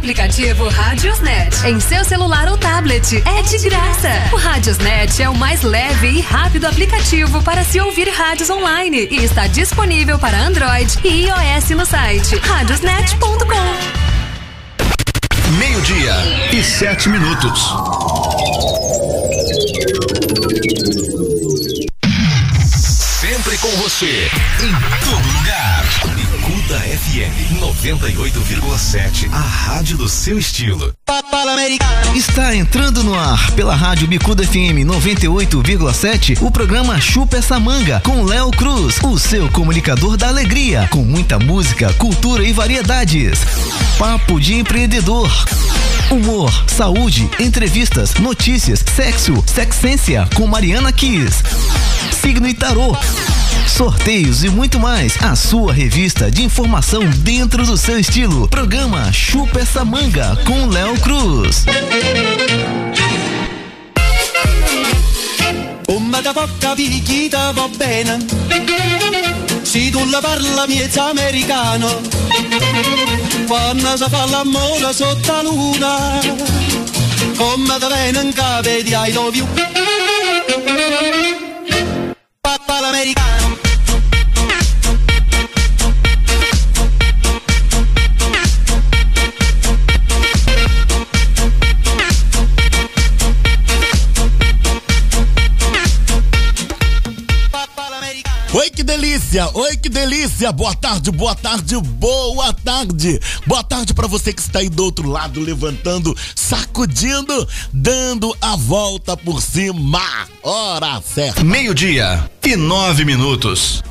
aplicativo Radiosnet em seu celular ou tablet. É de graça. O Radiosnet é o mais leve e rápido aplicativo para se ouvir rádios online e está disponível para Android e iOS no site radiosnet.com. Meio-dia e sete minutos. Sempre com você, em todo lugar. Bicuda FM 98,7. A rádio do seu estilo. Está entrando no ar pela rádio Bicuda FM 98,7 o programa Chupa essa manga com Léo Cruz, o seu comunicador da alegria, com muita música, cultura e variedades. Papo de empreendedor. Humor, saúde, entrevistas, notícias, sexo, sexência com Mariana Kiss. Signo e tarô. Sorteios e muito mais. A sua revista de informação dentro do seu estilo. Programa Chupa essa manga com Léo Cruz. Come da poca picchita va bene Se tu la parla miezza americano Quando si fa l'amore sotto la luna Come da bene in capo di I love you Papà l'americano delícia! Oi, que delícia! Boa tarde, boa tarde, boa tarde! Boa tarde para você que está aí do outro lado, levantando, sacudindo, dando a volta por cima. Hora certa. Meio-dia e nove minutos.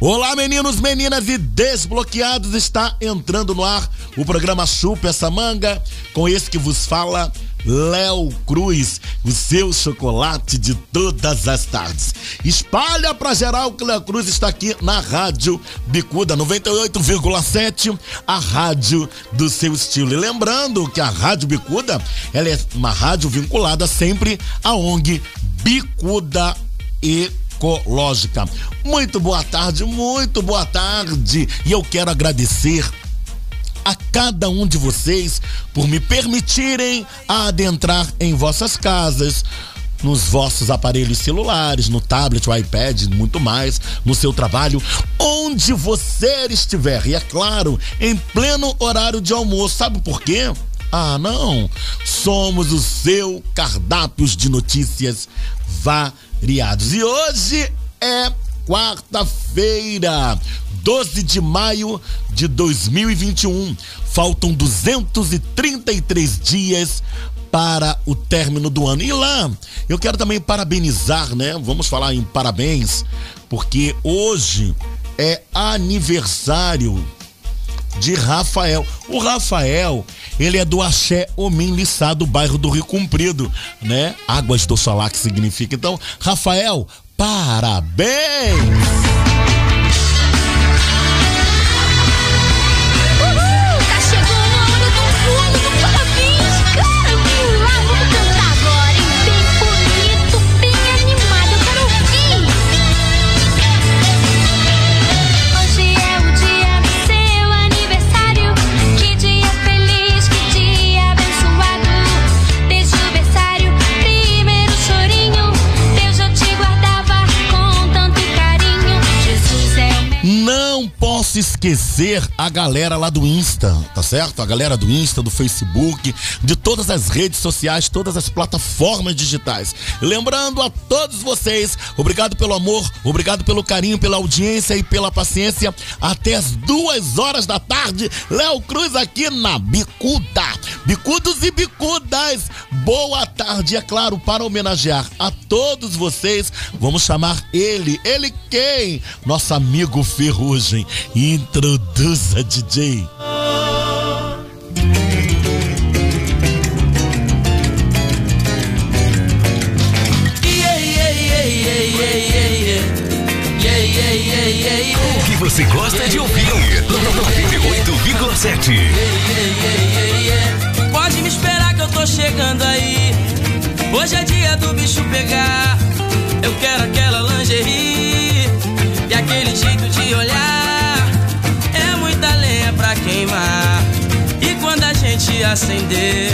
Olá, meninos, meninas e desbloqueados. Está entrando no ar o programa Chupa essa manga, com esse que vos fala. Léo Cruz, o seu chocolate de todas as tardes. Espalha pra geral que Léo Cruz está aqui na Rádio Bicuda 98,7, a rádio do seu estilo. E lembrando que a Rádio Bicuda, ela é uma rádio vinculada sempre à ONG Bicuda e ecológica. Muito boa tarde, muito boa tarde. E eu quero agradecer a cada um de vocês por me permitirem adentrar em vossas casas, nos vossos aparelhos celulares, no tablet, o iPad, muito mais, no seu trabalho, onde você estiver. E é claro, em pleno horário de almoço. Sabe por quê? Ah, não. Somos o seu cardápios de notícias variados. E hoje é quarta-feira, 12 de maio de 2021. Faltam 233 dias para o término do ano. E lá, eu quero também parabenizar, né? Vamos falar em parabéns, porque hoje é aniversário de Rafael. O Rafael, ele é do Axé Homem Lissá, do bairro do Rio Comprido, né? Águas do Solá, que significa. Então, Rafael, parabéns! Esquecer a galera lá do Insta, tá certo? A galera do Insta, do Facebook, de todas as redes sociais, todas as plataformas digitais. Lembrando a todos vocês, obrigado pelo amor, obrigado pelo carinho, pela audiência e pela paciência. Até as duas horas da tarde, Léo Cruz aqui na Bicuda. Bicudos e bicudas, boa tarde. E é claro, para homenagear a todos vocês, vamos chamar ele, ele quem? Nosso amigo Ferrugem. Introduza, DJ. O que você gosta de ouvir? 98,7. Pode me esperar que eu tô chegando aí. Hoje é dia do bicho pegar. Acender,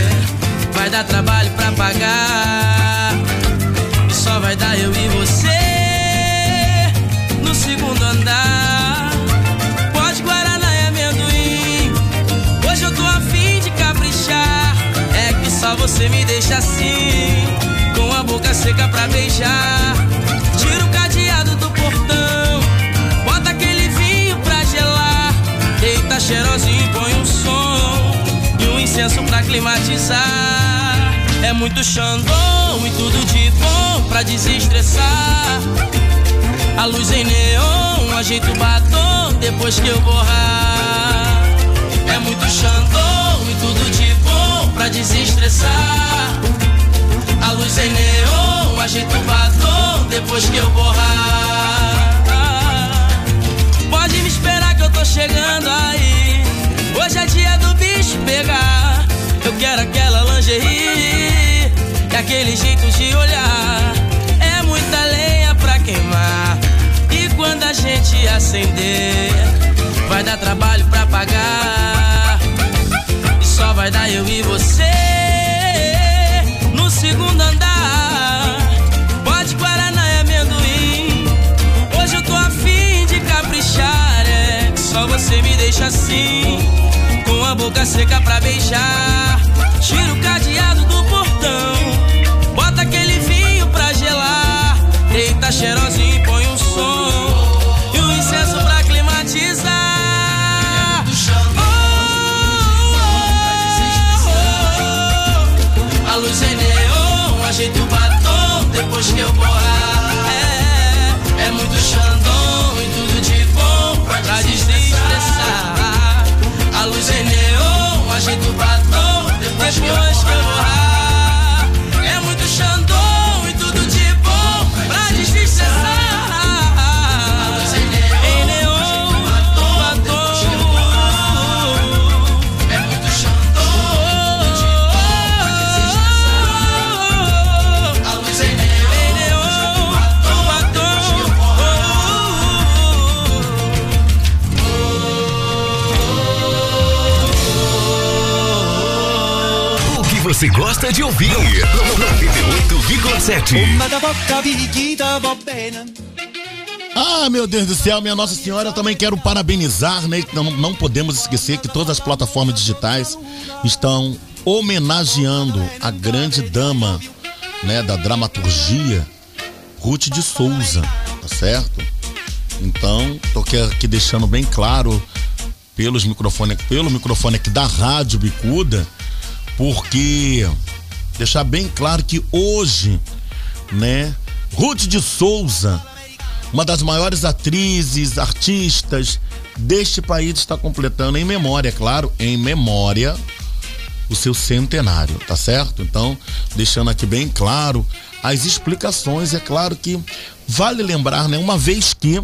vai dar trabalho pra pagar. E só vai dar eu e você no segundo andar. Pode Guaraná e amendoim. Hoje eu tô afim de caprichar. É que só você me deixa assim, com a boca seca pra beijar. Tira o cadeado do portão, bota aquele vinho pra gelar. Deita cheirosinho e põe um som incenso pra climatizar. É muito xandão e tudo de bom pra desestressar. A luz em neon, ajeita o batom depois que eu borrar. É muito xandão e tudo de bom pra desestressar. A luz em neon, ajeita o batom depois que eu borrar. Pode me esperar que eu tô chegando aí. Hoje é dia do bicho pegar. Eu quero aquela lingerie e aquele jeito de olhar. É muita lenha pra queimar. E quando a gente acender, vai dar trabalho pra pagar. E só vai dar eu e você no segundo andar. Pode Guaraná e amendoim. Hoje eu tô afim de caprichar. É só você me deixa assim, a boca seca pra beijar. Tira o cadeado do portão, bota aquele vinho pra gelar. Deita cheirosinho e põe um som e um incenso pra climatizar. A luz é neon, ajeita o batom depois que eu borrar. Gosta de ouvir? 98,7. Come da bocca picchita va bene. Ah, meu Deus do céu, minha Nossa Senhora, eu também quero parabenizar, né? Não, não podemos esquecer que todas as plataformas digitais estão homenageando a grande dama, né, da dramaturgia, Ruth de Souza, tá certo? Então, tô aqui, aqui deixando bem claro pelos microfone, pelo microfone aqui da Rádio Bicuda, porque deixar bem claro que hoje, né, Ruth de Souza, uma das maiores atrizes, artistas deste país está completando em memória, claro, em memória o seu centenário, tá certo? Então, deixando aqui bem claro as explicações, é claro que vale lembrar, né, uma vez que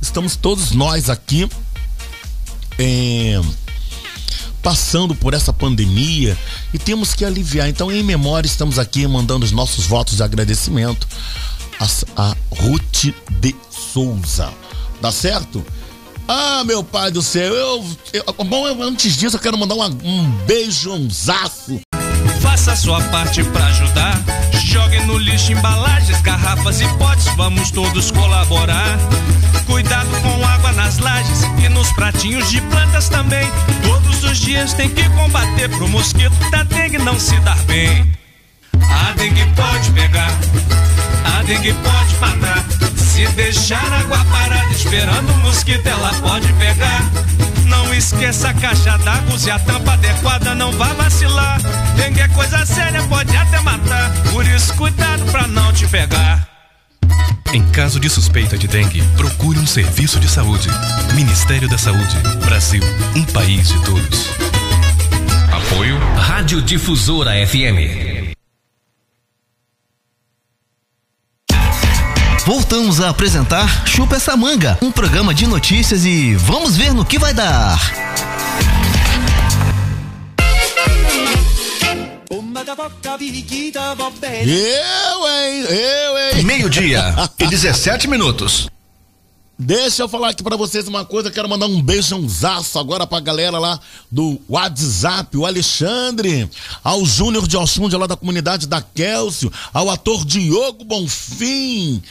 estamos todos nós aqui é, passando por essa pandemia e temos que aliviar. Então, em memória, estamos aqui mandando os nossos votos de agradecimento a, a Ruth de Souza. Tá certo? Ah, meu pai do céu, eu. eu- bom, eu- antes disso, eu quero mandar uma- um beijo, um zaço. Faça sua parte pra ajudar. Jogue no lixo embalagens, garrafas e potes, vamos todos colaborar. Cuidado com água nas lajes e nos pratinhos de plantas também. Todos os dias tem que combater pro mosquito da dengue não se dar bem. A dengue pode pegar, a dengue pode matar. Se deixar água parada esperando o mosquito, ela pode pegar. Não esqueça a caixa d'água, use a tampa adequada, não vá vacilar. Dengue é coisa séria, pode até matar. Por isso, cuidado pra não te pegar. Em caso de suspeita de dengue, procure um serviço de saúde. Ministério da Saúde. Brasil, um país de todos. Apoio Rádio Difusora FM. Voltamos a apresentar Chupa essa manga, um programa de notícias e vamos ver no que vai dar. Eu, hein? Eu, hein? Meio-dia e 17 minutos. Deixa eu falar aqui pra vocês uma coisa, quero mandar um beijãozaço agora pra galera lá do WhatsApp, o Alexandre, ao Júnior de Oxum, lá da comunidade da Kelsio, ao ator Diogo Bonfim,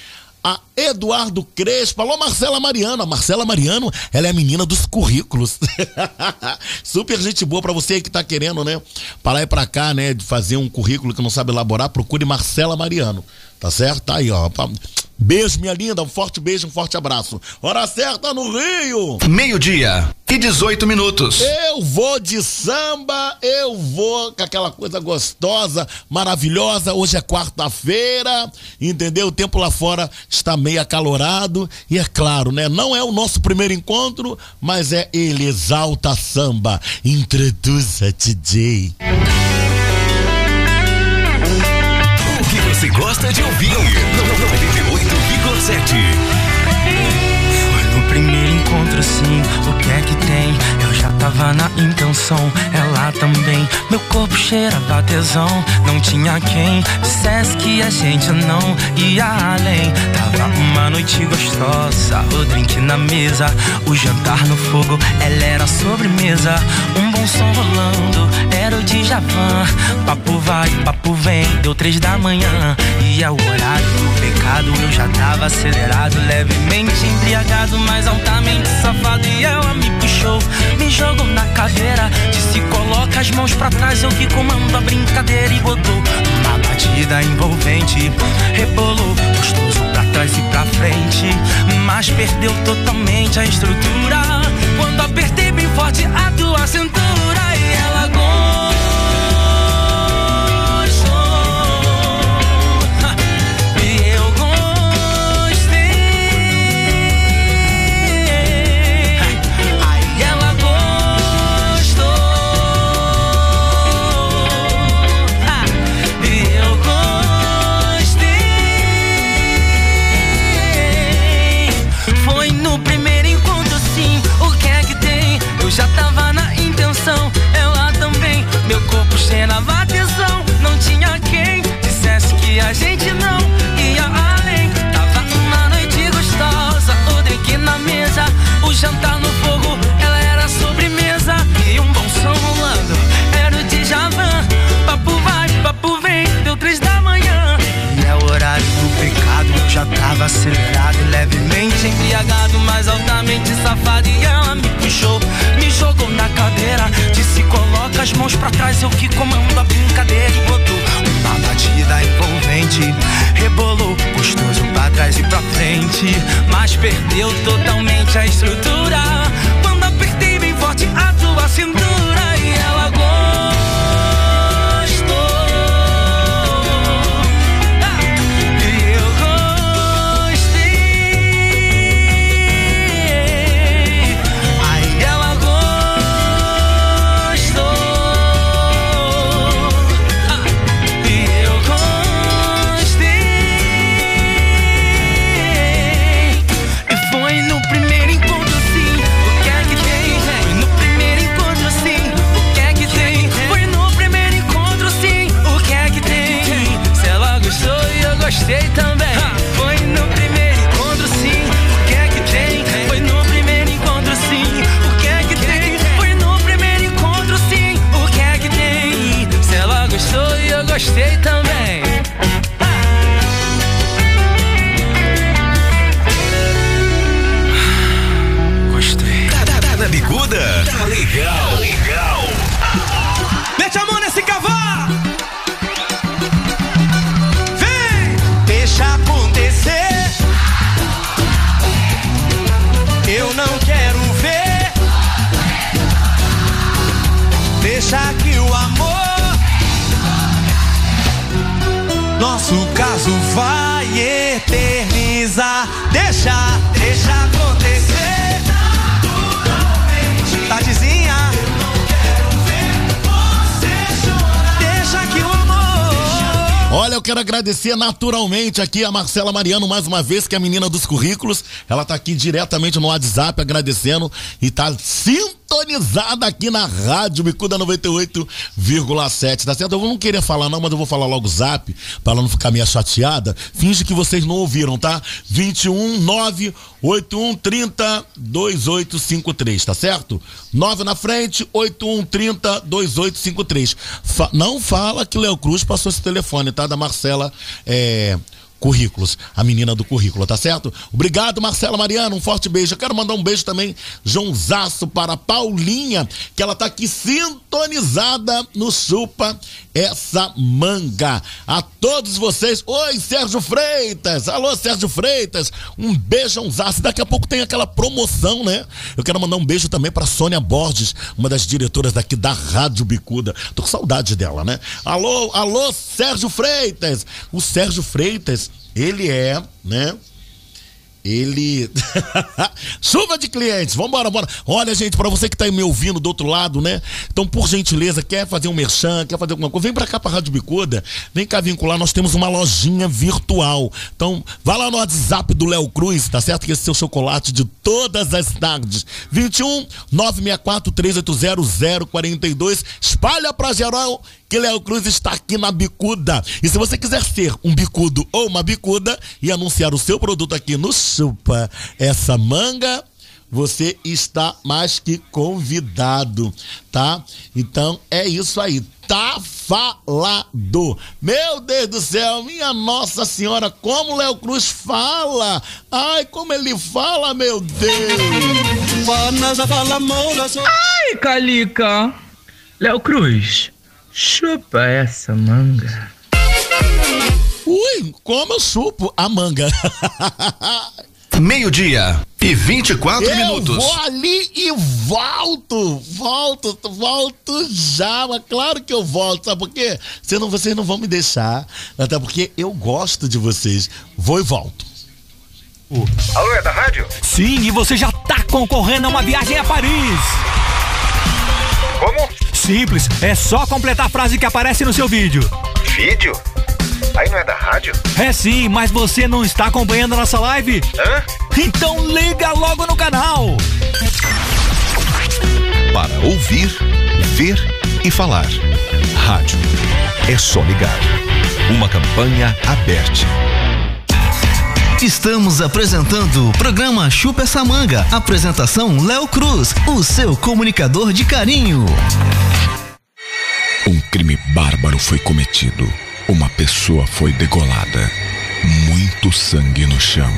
a Eduardo Crespo, alô Marcela Mariano, a Marcela Mariano, ela é a menina dos currículos. Super gente boa pra você que tá querendo, né, para lá e pra cá, né, de fazer um currículo que não sabe elaborar, procure Marcela Mariano, tá certo? Tá aí, ó. Beijo, minha linda, um forte beijo, um forte abraço. Hora certa no Rio. Meio-dia e 18 minutos. Eu vou de samba, eu vou com aquela coisa gostosa, maravilhosa. Hoje é quarta-feira, entendeu? O tempo lá fora está meio acalorado e é claro, né? Não é o nosso primeiro encontro, mas é ele exalta samba. Introduza DJ. O que você gosta de ouvir? 98,7. Foi no primeiro encontro, sim. O que é que tem? Eu já tava na intenção, ela também. Meu corpo cheirava tesão. Não tinha quem dissesse que a gente não ia além. Tava uma noite gostosa, o drink na mesa, o jantar no fogo, ela era sobremesa. Um bom som rolando, era o Djavan. Papo vai, papo vem, deu três da manhã. E é o horário eu já tava acelerado, levemente embriagado, mas altamente safado. E ela me puxou, me jogou na cadeira. Disse: coloca as mãos pra trás, eu que comando a brincadeira. E botou uma batida envolvente, rebolou gostoso pra trás e pra frente. Mas perdeu totalmente a estrutura. Quando apertei bem forte a tua cintura, cheirava tesão. Não tinha quem dissesse que a gente não ia além. Tava uma noite gostosa. O drink na mesa. O jantar no fogo. Ela era sobremesa. E um bom som rolando. Era o Djavan. Papo vai, papo vem. Deu três da manhã. E é o horário do pecado. Já tava acelerado, levemente embriagado, mas altamente safado. E ela me puxou, me jogou na cadeira. Coloca as mãos pra trás, eu que comando a brincadeira. Botou uma batida envolvente, rebolou gostoso pra trás e pra frente. Mas perdeu totalmente a estrutura. Quando apertei bem forte a tua cintura, e ela gostou. Tá, tá bicuda? Tá legal, legal. Mete a mão nesse cavalo! Vem! Deixa acontecer. Eu não quero ver. Deixa que o amor. Nosso caso vai eternizar. Deixa, deixa acontecer. Olha, eu quero agradecer naturalmente aqui a Marcela Mariano mais uma vez, que é a menina dos currículos. Ela tá aqui diretamente no WhatsApp agradecendo e tá sintonizada aqui na Rádio Bicuda 98,7, tá certo? Eu não queria falar não, mas eu vou falar logo o zap, pra ela não ficar meio chateada. Finge que vocês não ouviram, tá? 21 9 8130 2853, tá certo? 9 na frente, 8130 2853. Fa não fala que Léo Cruz passou esse telefone, tá? Da Marcela é, Currículos, a menina do currículo, tá certo? Obrigado, Marcela Mariana, um forte beijo. Eu quero mandar um beijo também, Joãozaço, para Paulinha, que ela tá aqui sintonizada no Chupa essa manga. A todos vocês, oi, Sérgio Freitas, alô, Sérgio Freitas, um beijãozaço. Daqui a pouco tem aquela promoção, né? Eu quero mandar um beijo também para Sônia Borges, uma das diretoras daqui da Rádio Bicuda. Tô com saudade dela, né? Alô, alô, Sérgio Freitas. O Sérgio Freitas, ele é, né? Ele. Chuva de clientes, vambora, bora. Olha, gente, para você que tá me ouvindo do outro lado, né? Então, por gentileza, quer fazer um merchan, quer fazer alguma coisa, vem pra cá pra Rádio Bicuda, vem cá vincular, nós temos uma lojinha virtual. Então, vá lá no WhatsApp do Léo Cruz, tá certo? Que esse é o chocolate de todas as tardes. 21 964 380 042. Espalha pra geral que Léo Cruz está aqui na Bicuda. E se você quiser ser um bicudo ou uma bicuda e anunciar o seu produto aqui no Chupa essa manga, você está mais que convidado, tá? Então é isso aí. Tá falado. Meu Deus do céu, minha Nossa Senhora, como Léo Cruz fala. Ai, como ele fala, meu Deus. Ai, Calica. Léo Cruz, chupa essa manga. Ui, como eu chupo a manga. Meio-dia e 24 eu minutos. vou ali e volto, volto, volto já, mas claro que eu volto, sabe por quê? Vocês não, vocês não vão me deixar, até porque eu gosto de vocês. Vou e volto. Alô, é da rádio? Sim, e você já tá concorrendo a uma viagem a Paris. Como? Simples, é só completar a frase que aparece no seu vídeo. Vídeo? Aí não é da rádio? É sim, mas você não está acompanhando a nossa live? Hã? Então liga logo no canal. Para ouvir, ver e falar. Rádio. É só ligar. Uma campanha aberta. Estamos apresentando o programa Chupa essa manga. Apresentação Léo Cruz, o seu comunicador de carinho. Um crime bárbaro foi cometido. Uma pessoa foi degolada. Muito sangue no chão.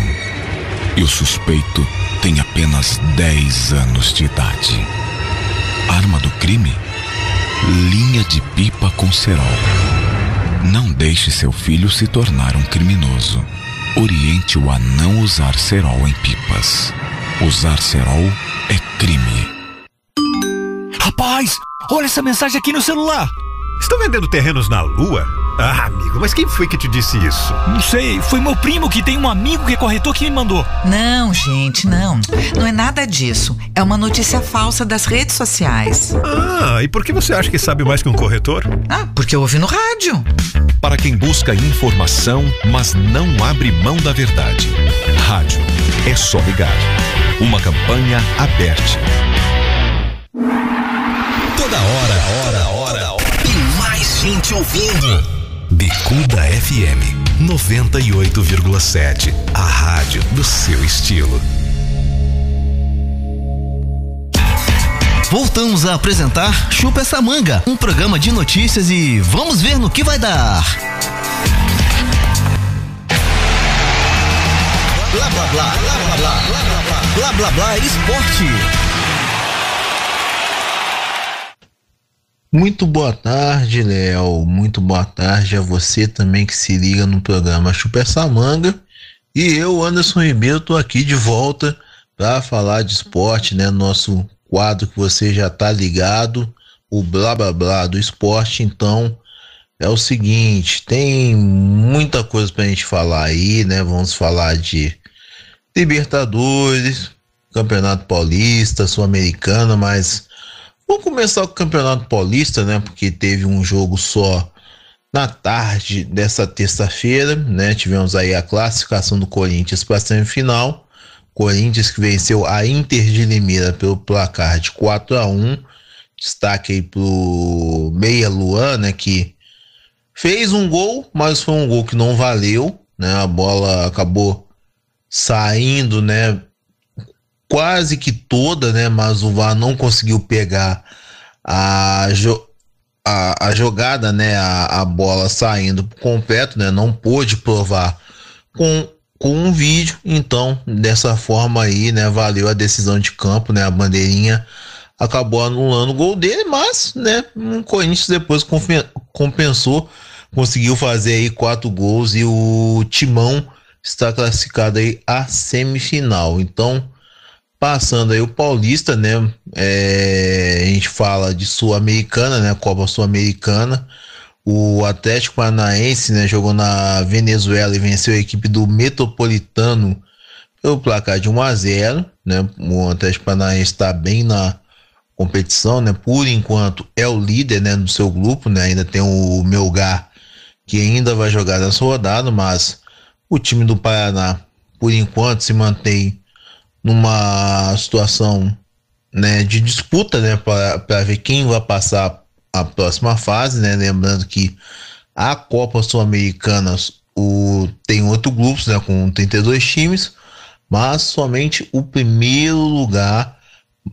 E o suspeito tem apenas 10 anos de idade. Arma do crime? Linha de pipa com cerol. Não deixe seu filho se tornar um criminoso. Oriente-o a não usar cerol em pipas. Usar cerol é crime. Rapaz, olha essa mensagem aqui no celular. Estão vendendo terrenos na Lua? Ah, amigo, mas quem foi que te disse isso? Não sei, foi meu primo que tem um amigo que é corretor que me mandou. Não, gente, não. Não é nada disso. É uma notícia falsa das redes sociais. Ah, e por que você acha que sabe mais que um corretor? Ah, porque eu ouvi no rádio. Para quem busca informação, mas não abre mão da verdade. Rádio. É só ligar. Uma campanha aberta. Toda hora, hora, hora, hora. E mais gente ouvindo. Bicuda FM 98,7. A rádio do seu estilo. Voltamos a apresentar Chupa essa manga, um programa de notícias e vamos ver no que vai dar. Blá blá blá, blá blá blá, blá blá blá, blá blá blá esporte. Muito boa tarde, Léo. Muito boa tarde a você também que se liga no programa Chupa manga. E eu, Anderson Ribeiro, tô aqui de volta para falar de esporte, né? Nosso quadro que você já tá ligado, o blá blá blá do esporte. Então, é o seguinte, tem muita coisa pra gente falar aí, né? Vamos falar de Libertadores, Campeonato Paulista, Sul-Americana, mas Vamos começar com o Campeonato Paulista, né? Porque teve um jogo só Na tarde dessa terça-feira, né, tivemos aí a classificação do Corinthians para a semifinal. Corinthians que venceu a Inter de Limeira pelo placar de 4 a 1 Destaque aí pro Meia Luan, né, que fez um gol, mas foi um gol que não valeu, né? A bola acabou saindo, né, quase que toda, né, mas o VAR não conseguiu pegar a, jo a, a jogada, né, a, a bola saindo completo, né, não pôde provar com com um vídeo, então dessa forma aí, né, valeu a decisão de campo, né, a bandeirinha acabou anulando o gol dele, mas, né, o Corinthians depois compensou, conseguiu fazer aí quatro gols e o Timão está classificado aí a semifinal. Então, passando aí o Paulista, né, é, a gente fala de Sul-Americana, né, Copa Sul-Americana. O Atlético Paranaense, né, jogou na Venezuela e venceu a equipe do Metropolitano pelo placar de 1 a 0, né? O Atlético Paranaense está bem na competição, né? Por enquanto é o líder, né, do seu grupo, né? Ainda tem o Melgar que ainda vai jogar nessa rodada, mas o time do Paraná, por enquanto, se mantém numa situação, né, de disputa, né, para ver quem vai passar a próxima fase, né? Lembrando que a Copa Sul-Americana tem oito grupos, né? Com 32 times, mas somente o primeiro lugar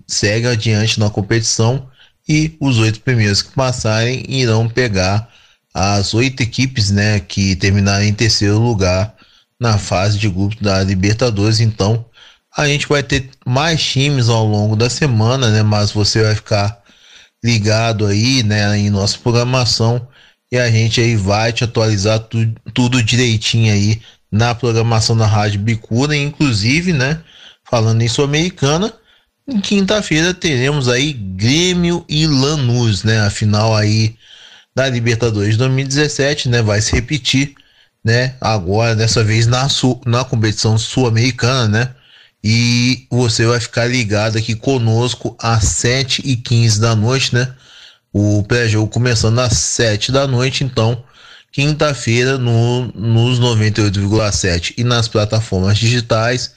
segue adiante na competição e os oito primeiros que passarem irão pegar as oito equipes, né? Que terminarem em terceiro lugar na fase de grupos da Libertadores. Então, a gente vai ter mais times ao longo da semana, né? Mas você vai ficar ligado aí, né, em nossa programação. E a gente aí vai te atualizar tu, tudo direitinho aí na programação da Rádio Bicuda, inclusive, né, falando em Sul-Americana, em quinta-feira teremos aí Grêmio e Lanús, né, a final aí da Libertadores 2017, né, vai se repetir, né, agora dessa vez na, na competição sul-americana, né, e você vai ficar ligado aqui conosco às 7 e 15 da noite, né? O pré-jogo começando às 7 da noite, então, quinta-feira, no, nos 98,7 e nas plataformas digitais,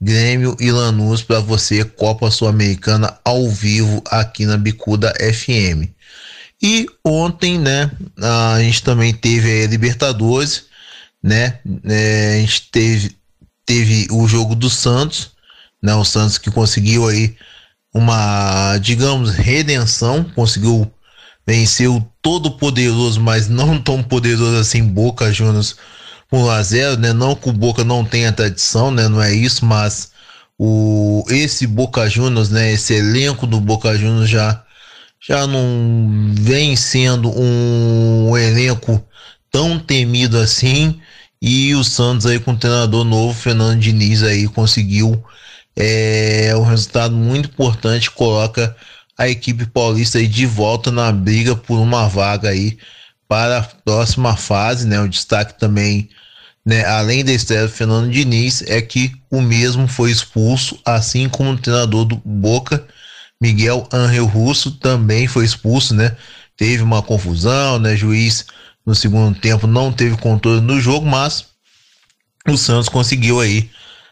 Grêmio e Lanús para você, Copa Sul-Americana ao vivo aqui na Bicuda FM. E ontem, né, a gente também teve a Libertadores, né? É, a gente teve teve o jogo do Santos, né? O Santos que conseguiu aí uma, digamos, redenção, conseguiu vencer o todo poderoso, mas não tão poderoso assim Boca Juniors por 1 a 0, né? Não que o Boca não tenha tradição, né? Não é isso, mas o esse Boca Juniors, né, esse elenco do Boca Juniors já já não vem sendo um elenco tão temido assim e o Santos aí com o treinador novo, Fernando Diniz aí conseguiu é, um resultado muito importante, coloca a equipe paulista aí de volta na briga por uma vaga aí para a próxima fase, né? O destaque também, né, além da estreia do Fernando Diniz, é que o mesmo foi expulso, assim como o treinador do Boca, Miguel Angel Russo, também foi expulso, né? Teve uma confusão, né? Juiz no segundo tempo não teve controle no jogo, mas o Santos conseguiu aí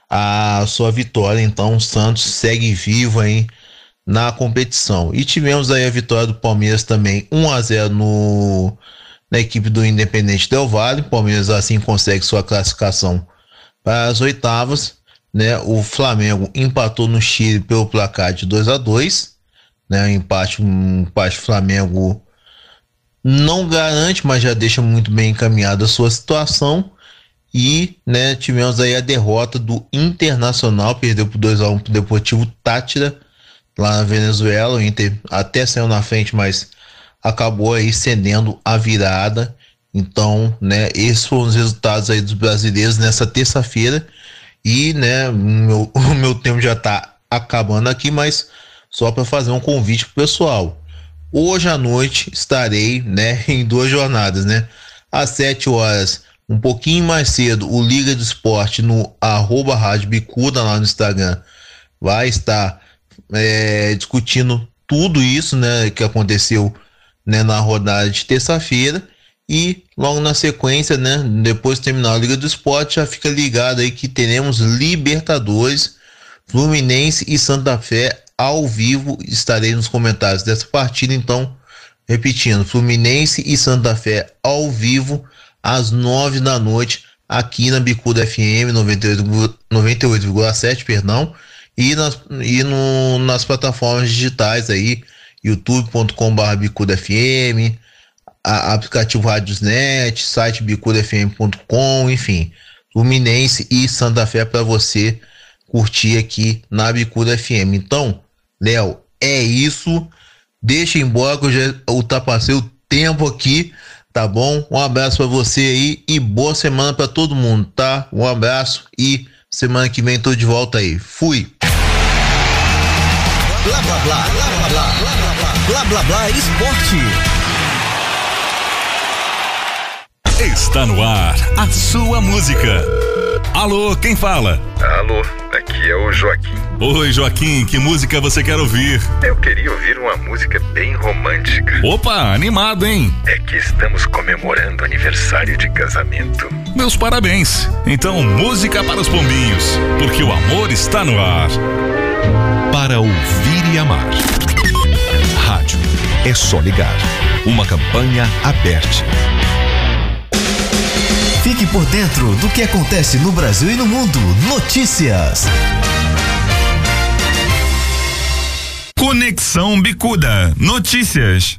a sua vitória. Então o Santos segue vivo aí na competição. E tivemos aí a vitória do Palmeiras também 1 a 0 no na equipe do Independente Del Valle. Palmeiras assim consegue sua classificação para as oitavas, né? O Flamengo empatou no Chile pelo placar de 2 a 2, né? Um empate, um empate Flamengo não garante, mas já deixa muito bem encaminhada a sua situação. E né, tivemos aí a derrota do Internacional, perdeu por 2x1 pro Deportivo Tátira, lá na Venezuela. O Inter até saiu na frente, mas acabou aí cedendo a virada. Então, né, esses foram os resultados aí dos brasileiros nessa terça-feira. E, né, meu, o meu tempo já está acabando aqui, mas só para fazer um convite pro pessoal. Hoje à noite estarei, né, em duas jornadas, né? Às 7 horas, um pouquinho mais cedo, o Liga do Esporte no arroba Rádio Bicuda lá no Instagram vai estar é, discutindo tudo isso, né, que aconteceu né, na rodada de terça-feira. E logo na sequência, né? Depois de terminar a Liga do Esporte, já fica ligado aí que teremos Libertadores, Fluminense e Santa Fé ao vivo. Estarei nos comentários dessa partida, então, repetindo, Fluminense e Santa Fé ao vivo às nove da noite aqui na Bicuda FM 98,7, 98,7, perdão, e nas, e no, nas plataformas digitais aí, youtube.com.br Bicuda FM, aplicativo Radiosnet, site bicudafm.com, enfim, Fluminense e Santa Fé para você curtir aqui na Bicuda FM. Então, Léo, é isso. Deixa embora que eu já ultrapassei o tempo aqui, tá bom? Um abraço para você aí e boa semana para todo mundo, tá? Um abraço e semana que vem tô de volta aí. Fui. Blá blá blá, blá blá blá, blá blá blá, blá blá blá esporte. Está no ar a sua música. Alô, quem fala? Alô, aqui é o Joaquim. Oi, Joaquim, que música você quer ouvir? Eu queria ouvir uma música bem romântica. Opa, animado, hein? É que estamos comemorando aniversário de casamento. Meus parabéns. Então, música para os pombinhos, porque o amor está no ar. Para ouvir e amar. Rádio. É só ligar. Uma campanha aberta. Fique por dentro do que acontece no Brasil e no mundo. Notícias. Conexão Bicuda. Notícias.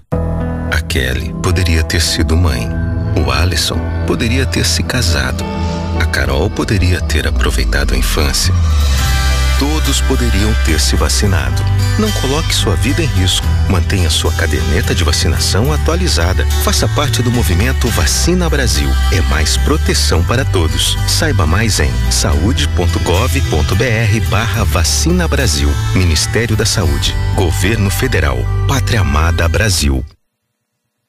A Kelly poderia ter sido mãe. O Alisson poderia ter se casado. A Carol poderia ter aproveitado a infância. Todos poderiam ter se vacinado. Não coloque sua vida em risco. Mantenha sua caderneta de vacinação atualizada. Faça parte do movimento Vacina Brasil. É mais proteção para todos. Saiba mais em saúde.gov.br barra Vacina Brasil. Ministério da Saúde. Governo Federal. Pátria Amada Brasil.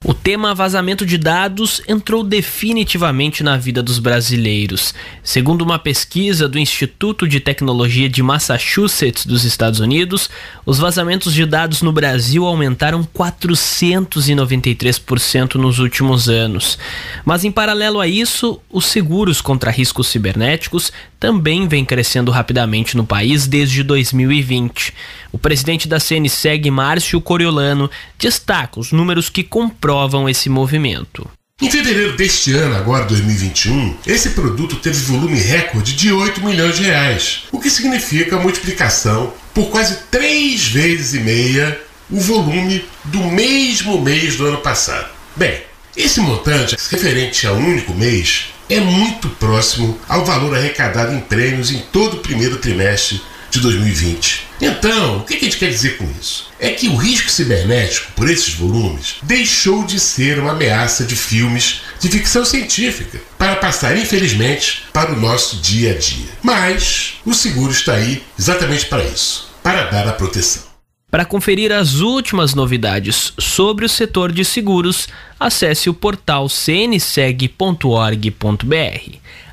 O tema vazamento de dados entrou definitivamente na vida dos brasileiros. Segundo uma pesquisa do Instituto de Tecnologia de Massachusetts dos Estados Unidos, os vazamentos de dados no Brasil aumentaram 493% nos últimos anos. Mas em paralelo a isso, os seguros contra riscos cibernéticos também vêm crescendo rapidamente no país desde 2020. O presidente da CNSEG, Márcio Coriolano, destaca os números que comprovam esse movimento. Em fevereiro deste ano, agora 2021, esse produto teve volume recorde de 8 milhões de reais, o que significa a multiplicação por quase três vezes e meia o volume do mesmo mês do ano passado. Bem, esse montante, referente a um único mês, é muito próximo ao valor arrecadado em prêmios em todo o primeiro trimestre de 2020. Então, o que a gente quer dizer com isso? É que o risco cibernético, por esses volumes, deixou de ser uma ameaça de filmes de ficção científica para passar, infelizmente, para o nosso dia a dia. Mas o seguro está aí exatamente para isso para dar a proteção. Para conferir as últimas novidades sobre o setor de seguros, acesse o portal cnseg.org.br.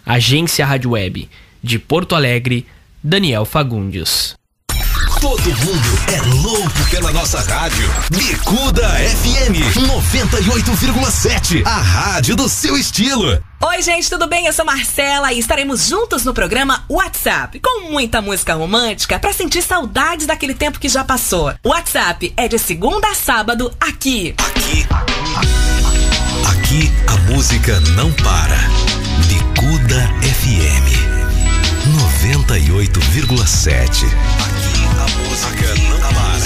Agência Rádio Web de Porto Alegre, Daniel Fagundes. Todo mundo é louco pela nossa rádio. Bicuda FM 98,7. A rádio do seu estilo. Oi, gente, tudo bem? Eu sou Marcela e estaremos juntos no programa WhatsApp, com muita música romântica para sentir saudades daquele tempo que já passou. O WhatsApp é de segunda a sábado aqui. Aqui. Aqui a música não para. Bicuda FM 98,7. Aqui a música não para.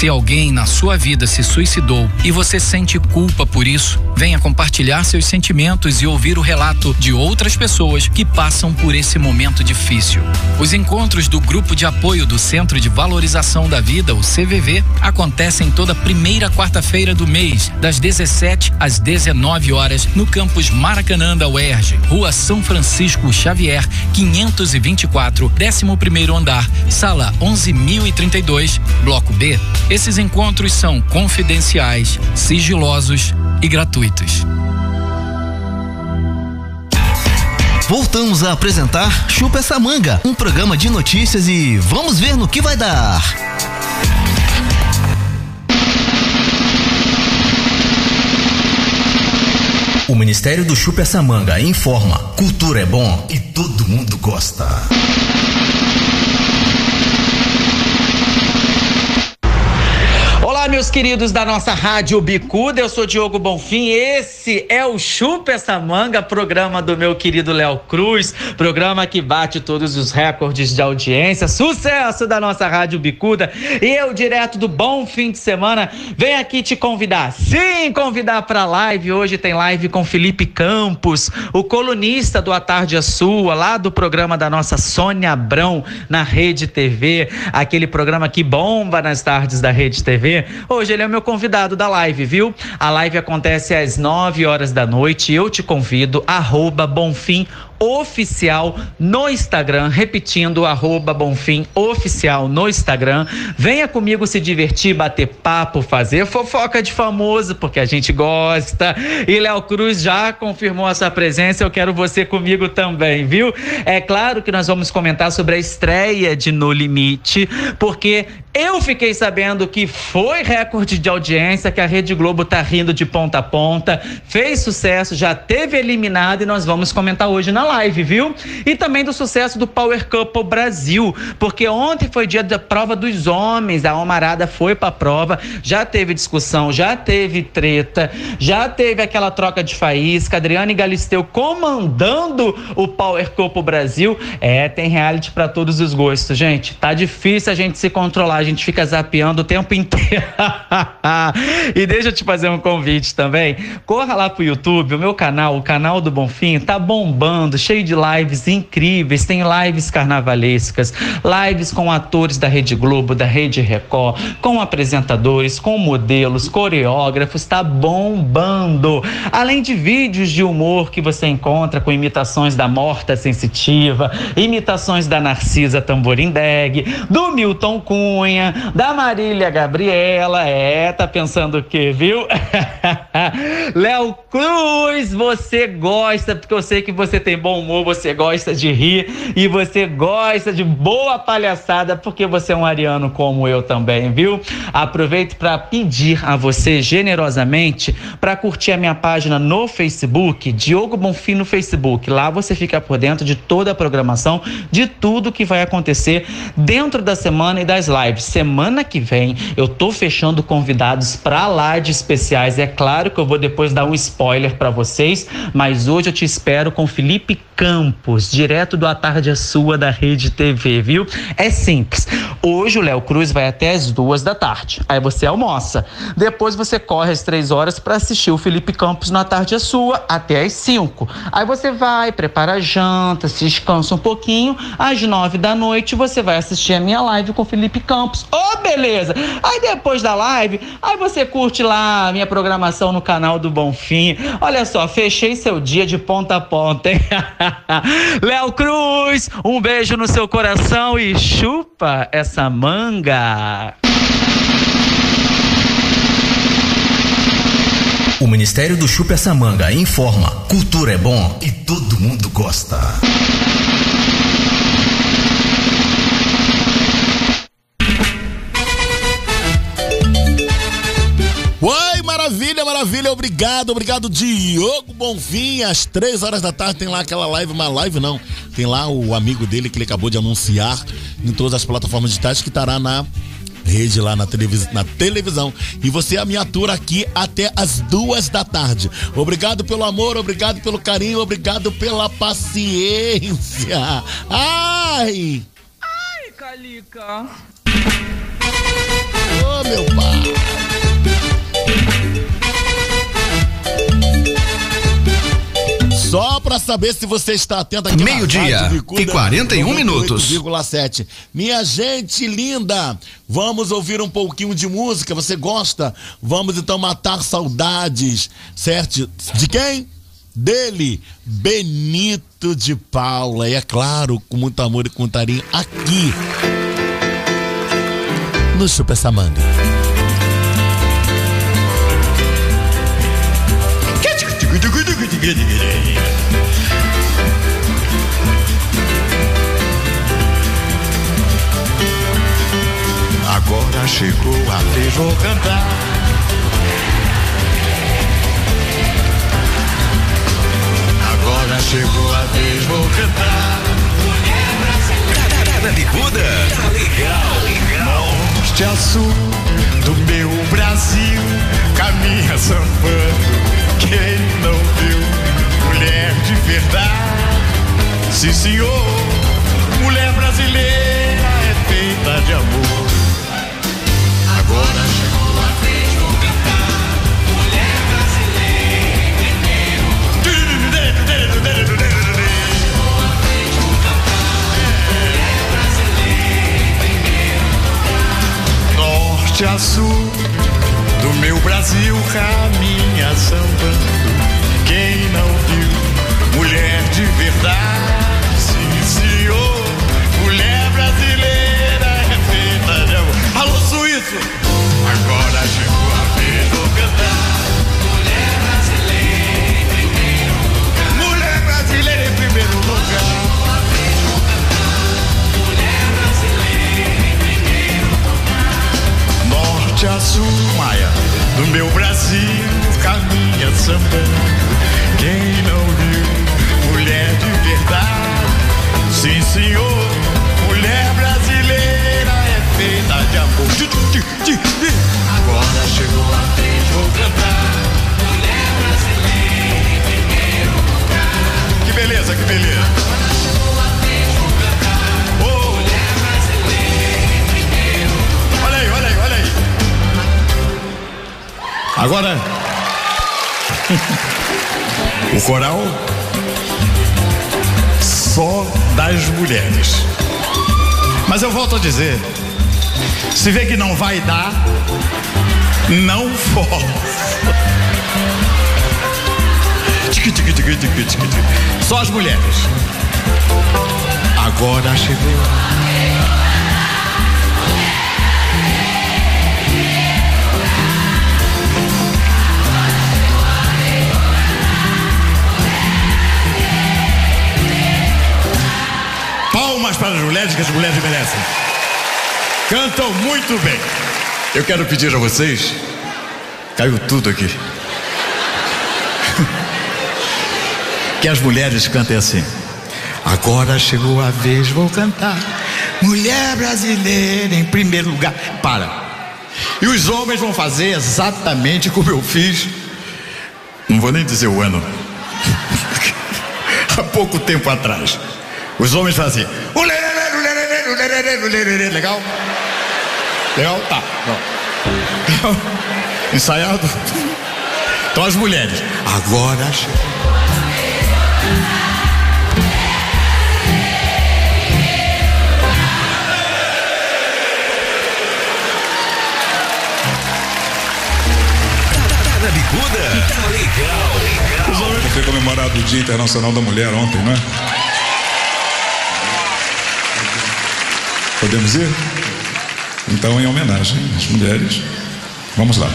Se alguém na sua vida se suicidou e você sente culpa por isso, venha compartilhar seus sentimentos e ouvir o relato de outras pessoas que passam por esse momento difícil. Os encontros do Grupo de Apoio do Centro de Valorização da Vida, o CVV, acontecem toda primeira quarta-feira do mês, das 17 às 19 horas, no campus Maracanã da UERJ, Rua São Francisco Xavier, 524, 11º andar, sala 11032, bloco B. Esses encontros são confidenciais, sigilosos e gratuitos. Voltamos a apresentar Chupa essa manga, um programa de notícias e vamos ver no que vai dar. O Ministério do Chupa essa manga informa: cultura é bom e todo mundo gosta. Olá, meus queridos da nossa Rádio Bicuda, eu sou Diogo Bonfim. Esse é o Chupa essa manga, programa do meu querido Léo Cruz, programa que bate todos os recordes de audiência, sucesso da nossa Rádio Bicuda. Eu, direto do Bom Fim de Semana, venho aqui te convidar, sim, convidar para live. Hoje tem live com Felipe Campos, o colunista do A Tarde a Sua, lá do programa da nossa Sônia Abrão na Rede TV, aquele programa que bomba nas tardes da Rede TV. Hoje ele é o meu convidado da live, viu? A live acontece às 9 horas da noite eu te convido, arroba Bonfim oficial no Instagram, repetindo arroba Bonfim oficial no Instagram. Venha comigo se divertir, bater papo, fazer fofoca de famoso, porque a gente gosta. E Léo Cruz já confirmou a sua presença, eu quero você comigo também, viu? É claro que nós vamos comentar sobre a estreia de No Limite, porque eu fiquei sabendo que foi recorde de audiência, que a Rede Globo tá rindo de ponta a ponta, fez sucesso, já teve eliminado e nós vamos comentar hoje na live, viu? E também do sucesso do Power Couple Brasil, porque ontem foi dia da prova dos homens, a Almarada foi pra prova, já teve discussão, já teve treta, já teve aquela troca de faísca, Adriane Galisteu comandando o Power Couple Brasil. É, tem reality para todos os gostos, gente. Tá difícil a gente se controlar, a gente fica zapeando o tempo inteiro. e deixa eu te fazer um convite também. Corra lá pro YouTube, o meu canal, o canal do Bonfim, tá bombando, cheio de lives incríveis. Tem lives carnavalescas, lives com atores da Rede Globo, da Rede Record, com apresentadores, com modelos, coreógrafos, tá bombando. Além de vídeos de humor que você encontra com imitações da Morta Sensitiva, imitações da Narcisa Tamborindeg, do Milton Cunha, da Marília Gabriela. É, tá pensando o quê, viu? Léo Cruz, você gosta, porque eu sei que você tem bom humor, você gosta de rir e você gosta de boa palhaçada, porque você é um ariano como eu também, viu? Aproveito para pedir a você generosamente para curtir a minha página no Facebook, Diogo Bonfim no Facebook. Lá você fica por dentro de toda a programação, de tudo que vai acontecer dentro da semana e das lives. Semana que vem eu tô fechando convidados para lá de especiais. É claro que eu vou depois dar um spoiler para vocês, mas hoje eu te espero com Felipe Campos, direto do A Tarde é Sua da Rede TV, viu? É simples. Hoje o Léo Cruz vai até as duas da tarde. Aí você almoça. Depois você corre às três horas para assistir o Felipe Campos na Tarde é Sua até às cinco. Aí você vai, prepara a janta, se descansa um pouquinho. Às nove da noite você vai assistir a minha live com o Felipe Campos. Ô, oh, beleza! Aí depois da live, aí você curte lá a minha programação no canal do Bonfim. Olha só, fechei seu dia de ponta a ponta, hein? Léo Cruz, um beijo no seu coração e chupa essa manga. O Ministério do Chupa essa manga informa: cultura é bom e todo mundo gosta. Maravilha, maravilha, obrigado, obrigado Diogo Bonfim, às três horas da tarde tem lá aquela live, uma live não, tem lá o amigo dele que ele acabou de anunciar em todas as plataformas digitais que estará na rede lá na, televis na televisão. E você me atura aqui até as duas da tarde. Obrigado pelo amor, obrigado pelo carinho, obrigado pela paciência. Ai! Ai, Calica! Ô, oh, meu pai! Só para saber se você está atento aqui Meio-dia e 41 minutos. Minha gente linda, vamos ouvir um pouquinho de música. Você gosta? Vamos então matar saudades, certo? De quem? Dele, Benito de Paula. E é claro, com muito amor e com carinho, aqui no Chupa essa Agora chegou a vez, vou cantar. chegou a vez, vou cantar. Bicuda tá legal, legal. Norte a sul do meu Brasil, caminha sambando. Quem não viu, mulher de verdade. Sim, senhor, mulher brasileira é feita de amor. Agora chegou a vez, vou cantar. Mulher brasileira primeiro Norte a sul do meu Brasil caminha sambando. Quem não viu, mulher de verdade, sim, senhor. Mulher brasileira é feita de amor. Alô, suíço! Norte Maia, do meu Brasil caminha sambando. Quem não viu, mulher de verdade, sim senhor, mulher brasileira é feita de amor. Agora chegou a vez, vou cantar. Mulher brasileira em primeiro lugar. Que beleza, que beleza. Agora, o coral só das mulheres. Mas eu volto a dizer, se vê que não vai dar, não força. Só as mulheres. Agora chegou. Palmas para as mulheres que as mulheres merecem. Cantam muito bem. Eu quero pedir a vocês. Caiu tudo aqui. Que as mulheres cantem assim. Agora chegou a vez, vou cantar. Mulher brasileira em primeiro lugar. Para. E os homens vão fazer exatamente como eu fiz. Não vou nem dizer o ano. Há pouco tempo atrás. Os homens fazem. Legal? Legal? Tá. Bom. Ensaiado? Então as mulheres. Agora chegou. Cada bicuda tá legal, legal. Foi comemorado o Dia Internacional da Mulher ontem, não é? Podemos ir? Então, em homenagem às mulheres, vamos lá.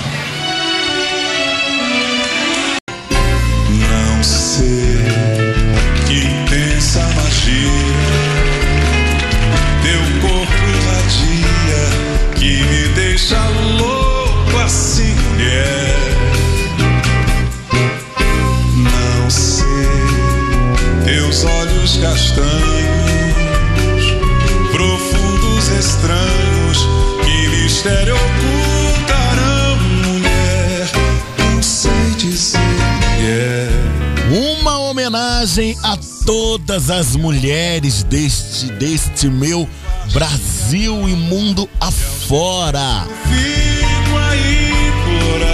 Todas as mulheres deste, deste meu Brasil e mundo afora. Fico a implorar.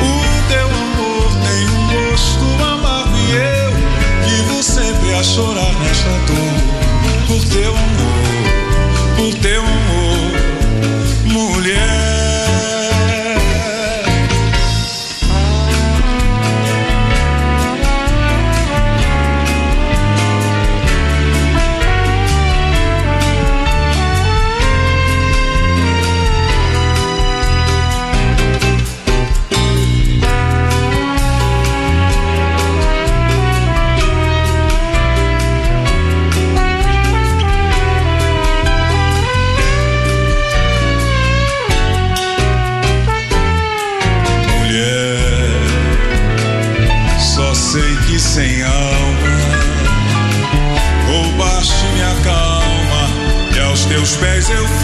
O teu amor tem um gosto amargo e eu vivo sempre a chorar nesta dor. Por teu amor, por teu amor, Cause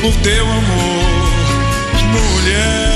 por teu amor, mulher.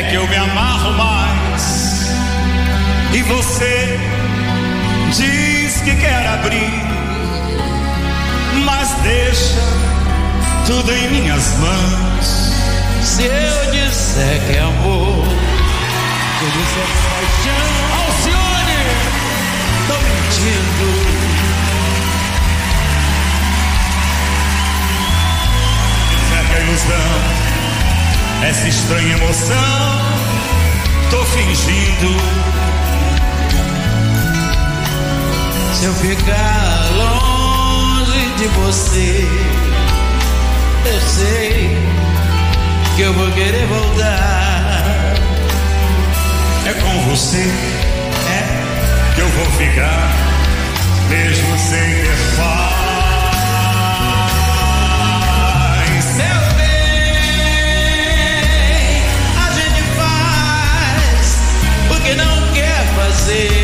É que eu me amarro mais. E você diz que quer abrir, mas deixa tudo em minhas mãos. Se eu disser que é amor, se eu disser é paixão, Alcione, tô mentindo. Disser que a ilusão, essa estranha emoção, tô fingindo. Se eu ficar longe de você, eu sei que eu vou querer voltar. É com você é que eu vou ficar, mesmo sem ter paz. Quer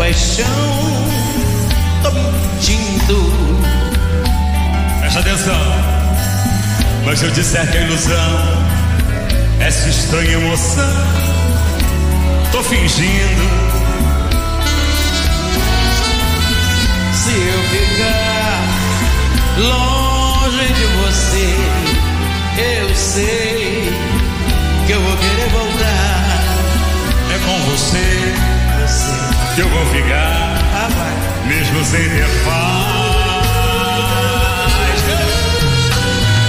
paixão, tô mentindo. Presta atenção. Mas eu disser que é ilusão, essa estranha emoção, tô fingindo. Se eu ficar longe de você, eu sei que eu vou querer voltar. É com você eu vou ficar, mesmo sem ter paz.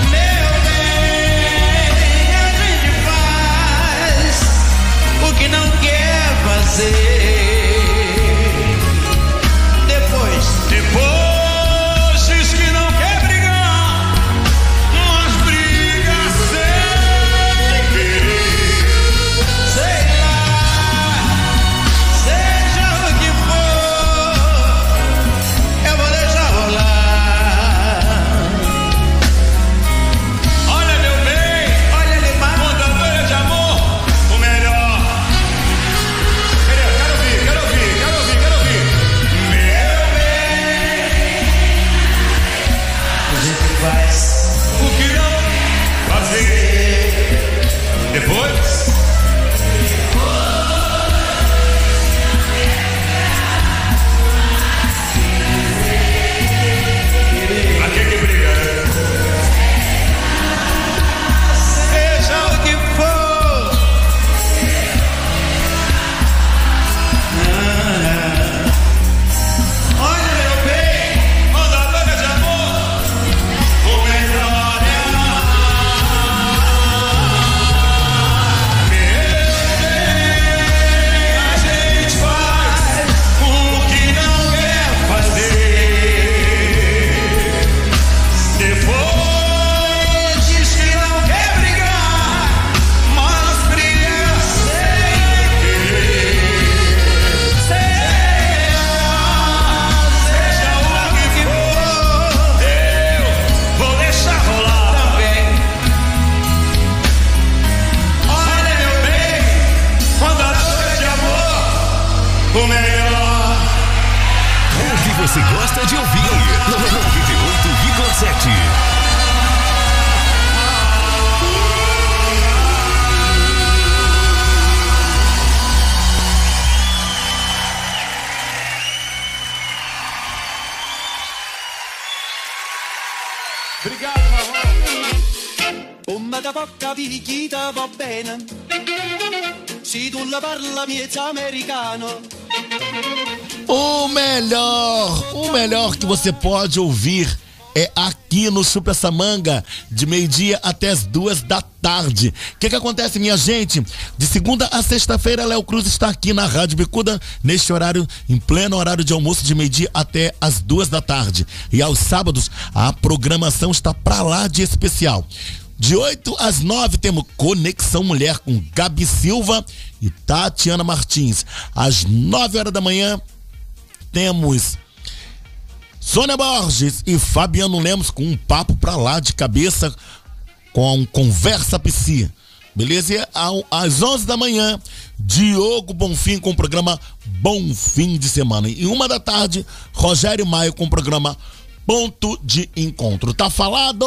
Meu bem, a gente faz o que não quer fazer. Você pode ouvir é aqui no Super Samanga, de meio-dia até as duas da tarde. O que, que acontece, minha gente? De segunda a sexta-feira, Léo Cruz está aqui na Rádio Bicuda, neste horário, em pleno horário de almoço, de meio-dia até as duas da tarde. E aos sábados, a programação está pra lá de especial. De 8 às 9 temos Conexão Mulher com Gabi Silva e Tatiana Martins. Às 9 horas da manhã temos Sônia Borges e Fabiano Lemos com um papo pra lá de cabeça com Conversa Psi. Beleza? E às 11 da manhã, Diogo Bonfim com o programa Bom Fim de Semana. E uma da tarde, Rogério Maio com o programa Ponto de Encontro. Tá falado?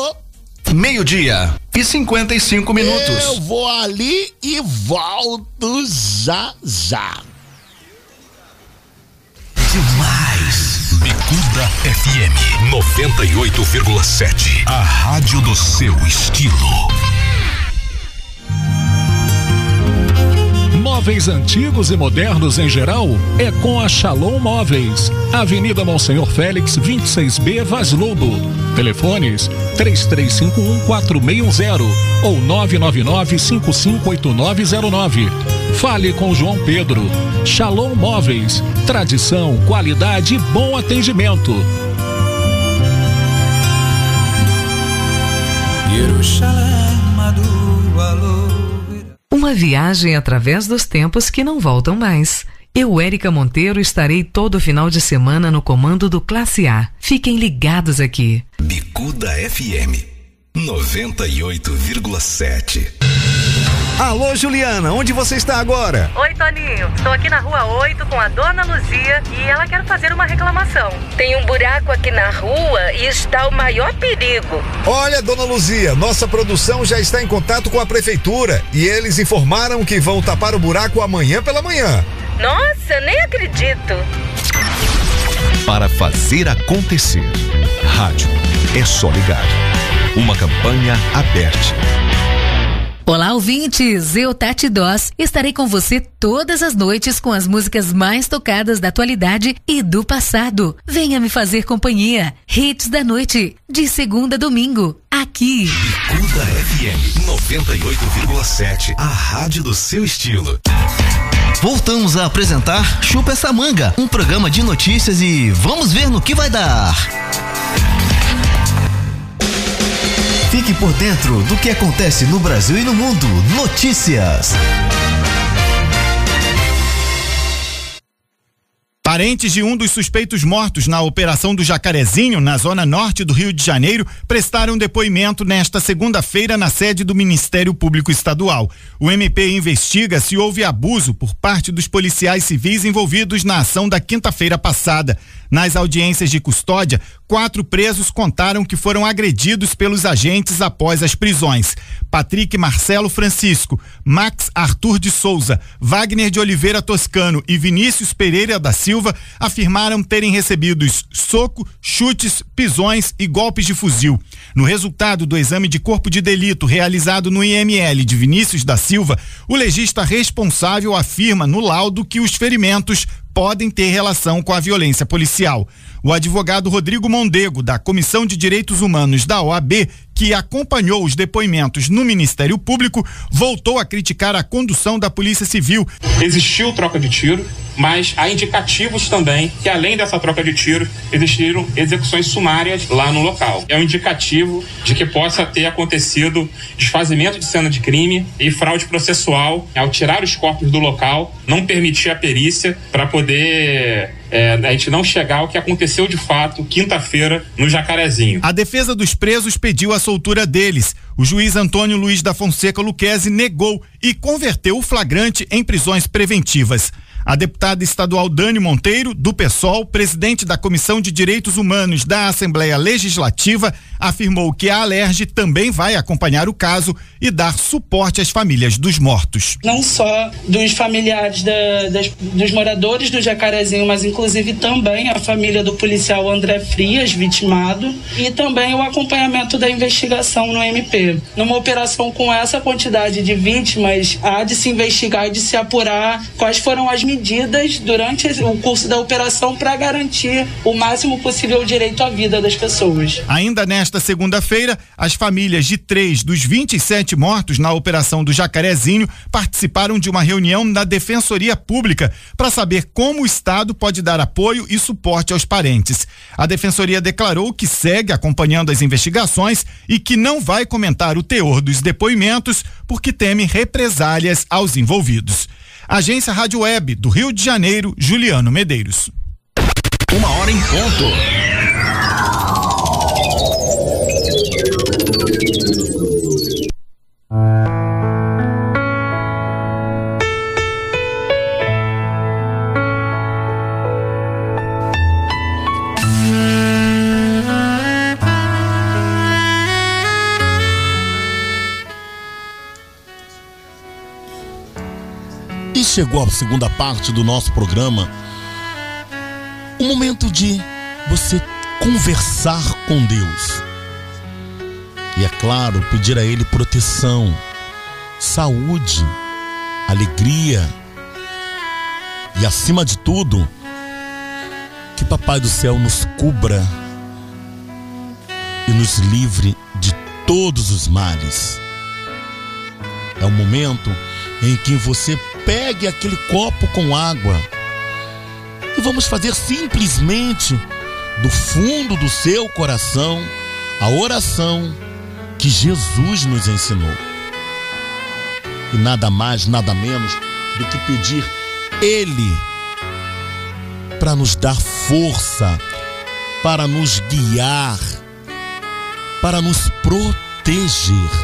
Meio-dia e 55 minutos. Eu vou ali e volto já já. Bicuda FM 98,7. A rádio do seu estilo. Móveis antigos e modernos em geral é com a Shalom Móveis. Avenida Monsenhor Félix, 26B, Vaz Lobo. Telefones 33514610 ou 999-558909. Fale com João Pedro. Shalom Móveis. Tradição, qualidade e bom atendimento. Uma viagem através dos tempos que não voltam mais. Eu, Érica Monteiro, estarei todo final de semana no comando do Classe A. Fiquem ligados aqui. Bicuda FM 98,7. Alô, Juliana, onde você está agora? Oi, Toninho. Estou aqui na rua 8 com a dona Luzia e ela quer fazer uma reclamação. Tem um buraco aqui na rua e está o maior perigo. Olha, dona Luzia, nossa produção já está em contato com a prefeitura e eles informaram que vão tapar o buraco amanhã pela manhã. Nossa, nem acredito. Para fazer acontecer. Rádio é só ligar. Uma campanha aberta. Olá, ouvintes! Eu, Tati Doss, estarei com você todas as noites com as músicas mais tocadas da atualidade e do passado. Venha me fazer companhia. Hits da noite, de segunda a domingo, aqui. Bicuda FM 98,7. A rádio do seu estilo. Voltamos a apresentar Chupa essa manga, um programa de notícias e vamos ver no que vai dar. Fique por dentro do que acontece no Brasil e no mundo. Notícias. Parentes de um dos suspeitos mortos na Operação do Jacarezinho, na zona norte do Rio de Janeiro, prestaram depoimento nesta segunda-feira na sede do Ministério Público Estadual. O MP investiga se houve abuso por parte dos policiais civis envolvidos na ação da quinta-feira passada. Nas audiências de custódia, quatro presos contaram que foram agredidos pelos agentes após as prisões. Patrick Marcelo Francisco, Max Arthur de Souza, Wagner de Oliveira Toscano e Vinícius Pereira da Silva afirmaram terem recebido soco, chutes, pisões e golpes de fuzil. No resultado do exame de corpo de delito realizado no IML de Vinícius da Silva, o legista responsável afirma no laudo que os ferimentos podem ter relação com a violência policial. O advogado Rodrigo Mondego, da Comissão de Direitos Humanos da OAB, que acompanhou os depoimentos no Ministério Público, voltou a criticar a condução da Polícia Civil. Existiu troca de tiro, mas há indicativos também que, além dessa troca de tiro, existiram execuções sumárias lá no local. É um indicativo de que possa ter acontecido desfazimento de cena de crime e fraude processual ao tirar os corpos do local, não permitir a perícia para poder é, a gente não chegar ao que aconteceu de fato quinta-feira no Jacarezinho. A defesa dos presos pediu a soltura deles. O juiz Antônio Luiz da Fonseca Luquezzi negou e converteu o flagrante em prisões preventivas. A deputada estadual Dani Monteiro, do PSOL, presidente da Comissão de Direitos Humanos da Assembleia Legislativa, afirmou que a Alerj também vai acompanhar o caso e dar suporte às famílias dos mortos. Não só dos familiares da, das, dos moradores do Jacarezinho, mas inclusive também a família do policial André Frias, vitimado, e também o acompanhamento da investigação no MP. Numa operação com essa quantidade de vítimas, há de se investigar e de se apurar quais foram as medidas durante o curso da operação para garantir o máximo possível o direito à vida das pessoas. Ainda nesta segunda-feira, as famílias de três dos 27 mortos na operação do Jacarezinho participaram de uma reunião na Defensoria Pública para saber como o Estado pode dar apoio e suporte aos parentes. A Defensoria declarou que segue acompanhando as investigações e que não vai comentar o teor dos depoimentos porque teme represálias aos envolvidos. Agência Rádio Web do Rio de Janeiro, Juliano Medeiros. Uma hora em ponto. Chegou a segunda parte do nosso programa. O momento de você conversar com Deus. E é claro, pedir a Ele proteção, saúde, alegria e, acima de tudo, que Papai do Céu nos cubra e nos livre de todos os males. É o momento em que você pegue aquele copo com água e vamos fazer simplesmente do fundo do seu coração a oração que Jesus nos ensinou. E nada mais, nada menos do que pedir Ele para nos dar força, para nos guiar, para nos proteger.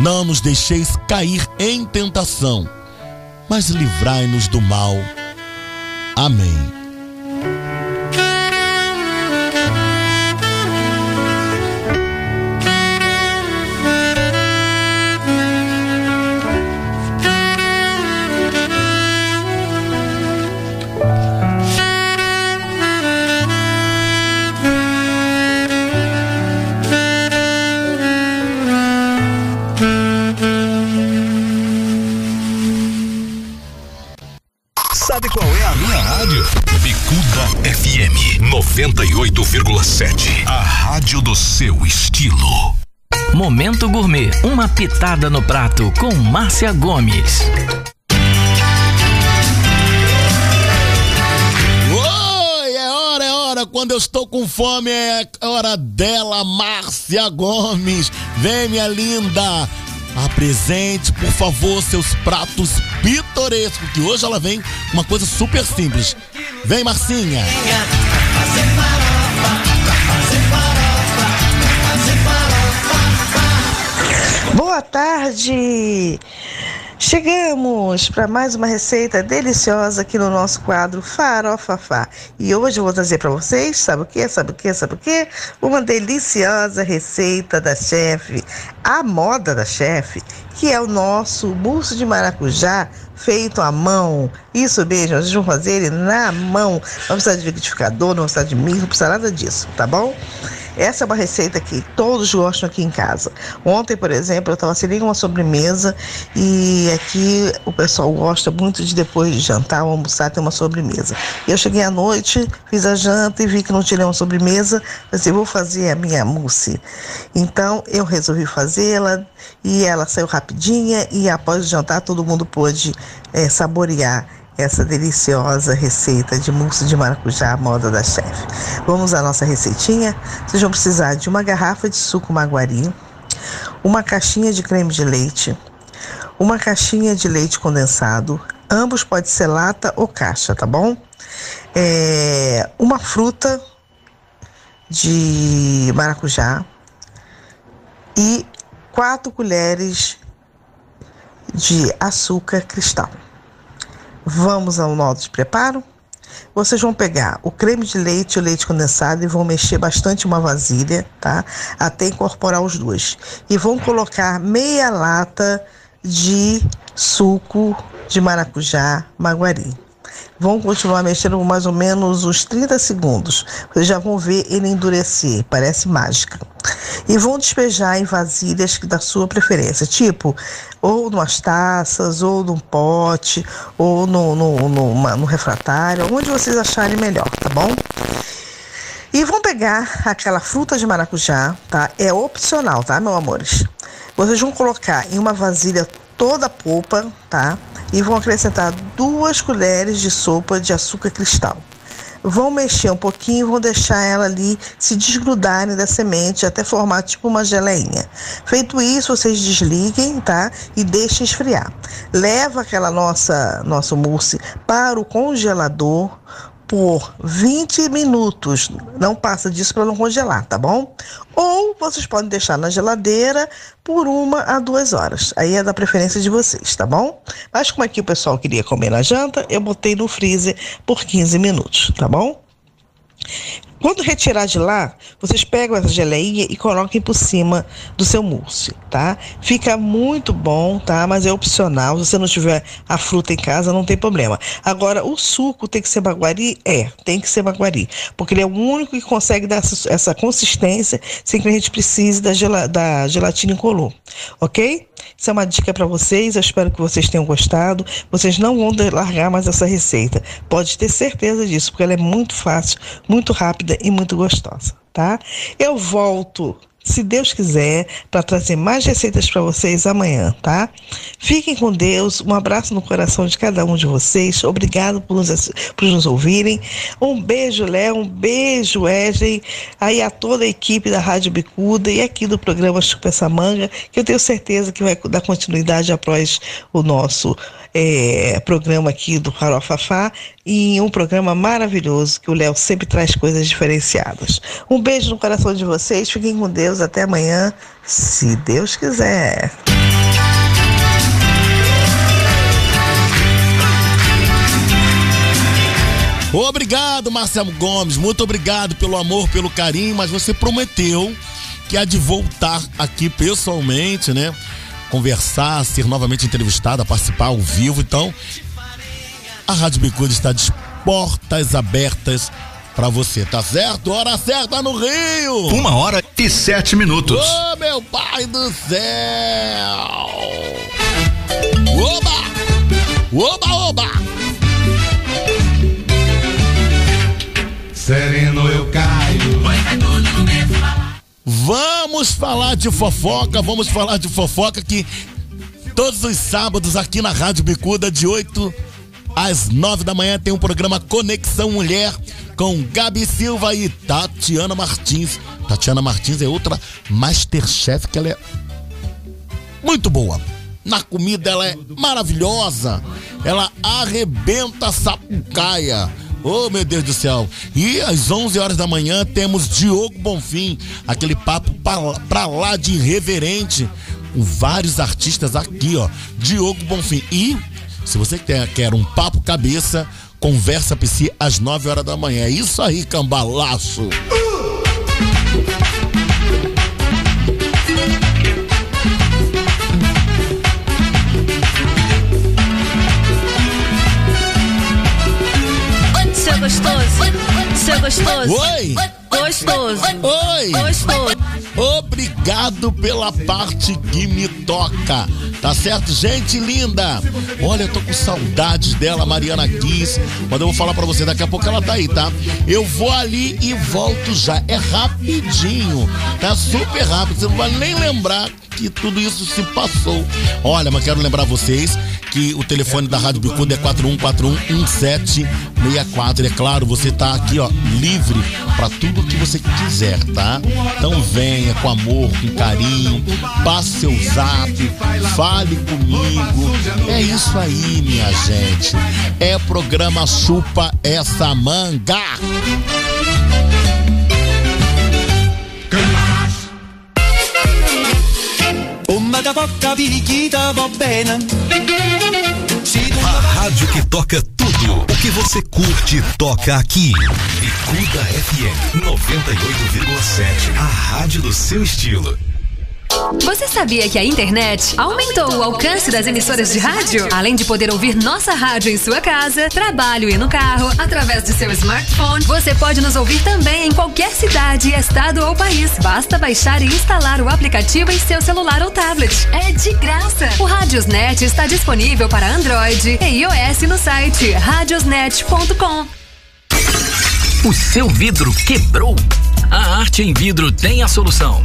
Não nos deixeis cair em tentação, mas livrai-nos do mal. Amém. Pitada no prato com Márcia Gomes. Oi, é hora, é hora. Quando eu estou com fome, é hora dela, Márcia Gomes. Vem, minha linda. Apresente, por favor, seus pratos pitorescos, que hoje ela vem uma coisa super simples. Vem, Marcinha. Boa tarde! Chegamos para mais uma receita deliciosa aqui no nosso quadro Farofafá. E hoje eu vou trazer para vocês, sabe o que? Sabe o que? Sabe o que? Uma deliciosa receita da chefe, a moda da chefe, que é o nosso mousse de maracujá feito à mão. Isso mesmo, vocês vão fazer ele na mão. Não precisa de liquidificador, não precisa de milho, não precisa nada disso, tá bom? Essa é uma receita que todos gostam aqui em casa. Ontem, por exemplo, eu estava servindo uma sobremesa e aqui o pessoal gosta muito de depois de jantar ou almoçar ter uma sobremesa. Eu cheguei à noite, fiz a janta e vi que não tinha nenhuma sobremesa, pensei, vou fazer a minha mousse. Então eu resolvi fazê-la e ela saiu rapidinha e após o jantar todo mundo pôde é, saborear essa deliciosa receita de mousse de maracujá à moda da chefe. Vamos à nossa receitinha? Vocês vão precisar de uma garrafa de suco maguari, uma caixinha de creme de leite, uma caixinha de leite condensado, ambos pode ser lata ou caixa, tá bom? É, uma fruta de maracujá e quatro colheres de açúcar cristal. Vamos ao modo de preparo? Vocês vão pegar o creme de leite e o leite condensado e vão mexer bastante uma vasilha, tá? Até incorporar os dois. E vão colocar meia lata de suco de maracujá maguari. Vão continuar mexendo por mais ou menos uns 30 segundos. Vocês já vão ver ele endurecer, parece mágica. E vão despejar em vasilhas da sua preferência, tipo, ou numas taças, ou num pote, ou no, no, no, no refratário, onde vocês acharem melhor, tá bom? E vão pegar aquela fruta de maracujá, tá? É opcional, tá, meus amores? Vocês vão colocar em uma vasilha toda a polpa, tá? E vão acrescentar duas colheres de sopa de açúcar cristal. Vão mexer um pouquinho, vão deixar ela ali se desgrudarem da semente até formar tipo uma geleinha. Feito isso, vocês desliguem, tá? E deixem esfriar. Leva aquela nossa nosso mousse para o congelador por 20 minutos. Não passa disso para não congelar, tá bom? Ou vocês podem deixar na geladeira por uma a duas horas. Aí é da preferência de vocês, tá bom? Mas como aqui o pessoal queria comer na janta, eu botei no freezer por 15 minutos, tá bom? Quando retirar de lá, vocês pegam essa geleinha e coloquem por cima do seu mousse, tá? Fica muito bom, tá? Mas é opcional. Se você não tiver a fruta em casa, não tem problema. Agora, o suco tem que ser baguari? É, tem que ser baguari. Porque ele é o único que consegue dar essa, consistência sem que a gente precise da gelatina incolor, ok? Isso é uma dica para vocês. Eu espero que vocês tenham gostado. Vocês não vão largar mais essa receita. Pode ter certeza disso, porque ela é muito fácil, muito rápida e muito gostosa, tá? Eu volto se Deus quiser, para trazer mais receitas para vocês amanhã, tá? Fiquem com Deus, um abraço no coração de cada um de vocês, obrigado por nos, por nos ouvirem. Um beijo, Léo, um beijo, Wesley, aí a toda a equipe da Rádio Bicuda e aqui do programa Chupa essa Manga, que eu tenho certeza que vai dar continuidade após o nosso é, programa aqui do Farofafá e um programa maravilhoso que o Léo sempre traz coisas diferenciadas. Um beijo no coração de vocês, fiquem com Deus, até amanhã, se Deus quiser. Obrigado, Marcelo Gomes. Muito obrigado pelo amor, pelo carinho, mas você prometeu que há de voltar aqui pessoalmente, né? Conversar, ser novamente entrevistada, participar ao vivo. Então, a Rádio Bicuda está de portas abertas para você, tá certo? Hora certa no Rio! Uma hora e sete minutos. Ô, oh, meu pai do céu! Oba! Oba, oba! Sereno eu caio. Vai, vai tudo no mesmo Vamos falar de fofoca, vamos falar de fofoca que todos os sábados aqui na Rádio Bicuda, de 8 às 9 da manhã, tem um programa Conexão Mulher com Gabi Silva e Tatiana Martins. Tatiana Martins é outra Masterchef que ela é muito boa. Na comida ela é maravilhosa. Ela arrebenta a sapucaia Oh, meu Deus do céu. E às 11 horas da manhã temos Diogo Bonfim, aquele papo pra, lá de irreverente, com vários artistas aqui, ó. Diogo Bonfim. E, se você quer, quer um papo cabeça, conversa PC às 9 horas da manhã. É isso aí, cambalaço. Uh! Gostoso, seu gostoso. Gostoso. Oi. Gostoso. Obrigado pela parte que me toca. Tá certo, gente linda? Olha, eu tô com saudades dela, Mariana Kiss. Mas eu vou falar pra você, daqui a pouco ela tá aí, tá? Eu vou ali e volto já. É rapidinho, tá super rápido. Você não vai nem lembrar que tudo isso se passou. Olha, mas quero lembrar vocês que o telefone da Rádio Bicuda é 41411764. É claro, você tá aqui, ó, livre para tudo que você quiser, tá? Então venha com amor, com carinho, passe seu zap, fale comigo. É isso aí, minha gente. É programa Chupa essa manga. A rádio que toca tudo o que você curte toca aqui. Bicuda FM 98,7. A rádio do seu estilo. Você sabia que a internet aumentou o alcance das emissoras de rádio? Além de poder ouvir nossa rádio em sua casa, trabalho e no carro, através de seu smartphone, você pode nos ouvir também em qualquer cidade, estado ou país. Basta baixar e instalar o aplicativo em seu celular ou tablet. É de graça. O Radiosnet está disponível para Android e iOS no site radiosnet.com. O seu vidro quebrou? A Arte em Vidro tem a solução.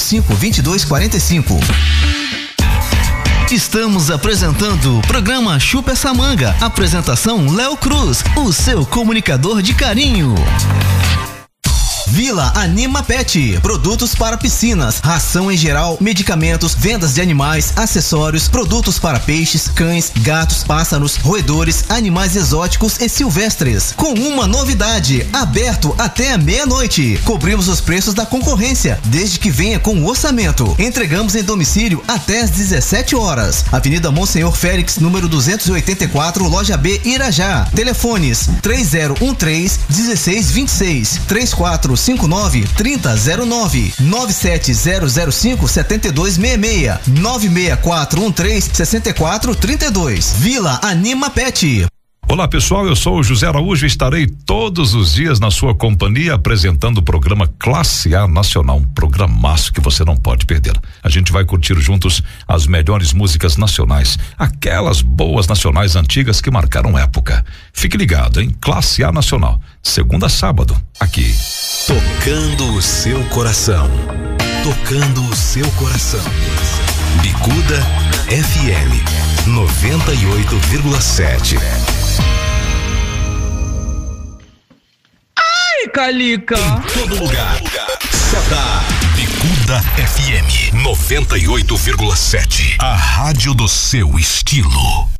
2245. Estamos apresentando o programa Chupa essa manga. Apresentação Léo Cruz, o seu comunicador de carinho. Vila Anima Pet, produtos para piscinas, ração em geral, medicamentos, vendas de animais, acessórios, produtos para peixes, cães, gatos, pássaros, roedores, animais exóticos e silvestres. Com uma novidade, aberto até meia-noite. Cobrimos os preços da concorrência, desde que venha com o orçamento. Entregamos em domicílio até às 17 horas. Avenida Monsenhor Félix, número 284, loja B, Irajá. Telefones 3013 1626 34 59 3009 97005 7266 96413 6432 Vila Anima Pet. Olá pessoal, eu sou o José Araújo e estarei todos os dias na sua companhia apresentando o programa Classe A Nacional, um programaço que você não pode perder. A gente vai curtir juntos as melhores músicas nacionais, aquelas boas nacionais antigas que marcaram época. Fique ligado, hein? Classe A Nacional, segunda a sábado, aqui. Tocando o seu coração. Tocando o seu coração. Bicuda FM 98,7. Ai, Calica. Em todo lugar. Seta. Bicuda FM 98,7. A rádio do seu estilo.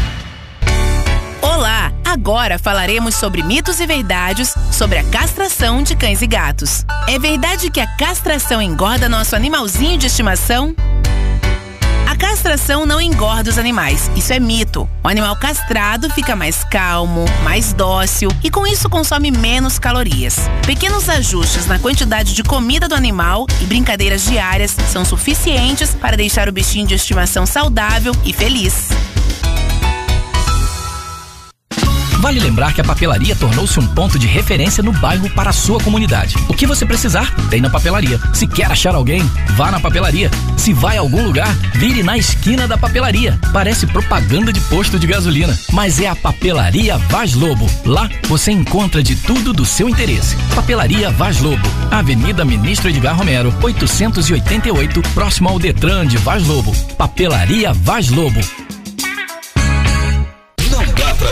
Olá! Agora falaremos sobre mitos e verdades sobre a castração de cães e gatos. É verdade que a castração engorda nosso animalzinho de estimação? A castração não engorda os animais, isso é mito. O animal castrado fica mais calmo, mais dócil e com isso consome menos calorias. Pequenos ajustes na quantidade de comida do animal e brincadeiras diárias são suficientes para deixar o bichinho de estimação saudável e feliz. Vale lembrar que a papelaria tornou-se um ponto de referência no bairro para a sua comunidade. O que você precisar, tem na papelaria. Se quer achar alguém, vá na papelaria. Se vai a algum lugar, vire na esquina da papelaria. Parece propaganda de posto de gasolina, mas é a Papelaria Vaz Lobo. Lá você encontra de tudo do seu interesse. Papelaria Vaz Lobo, Avenida Ministro Edgar Romero, 888, próximo ao Detran de Vaz Lobo. Papelaria Vaz Lobo.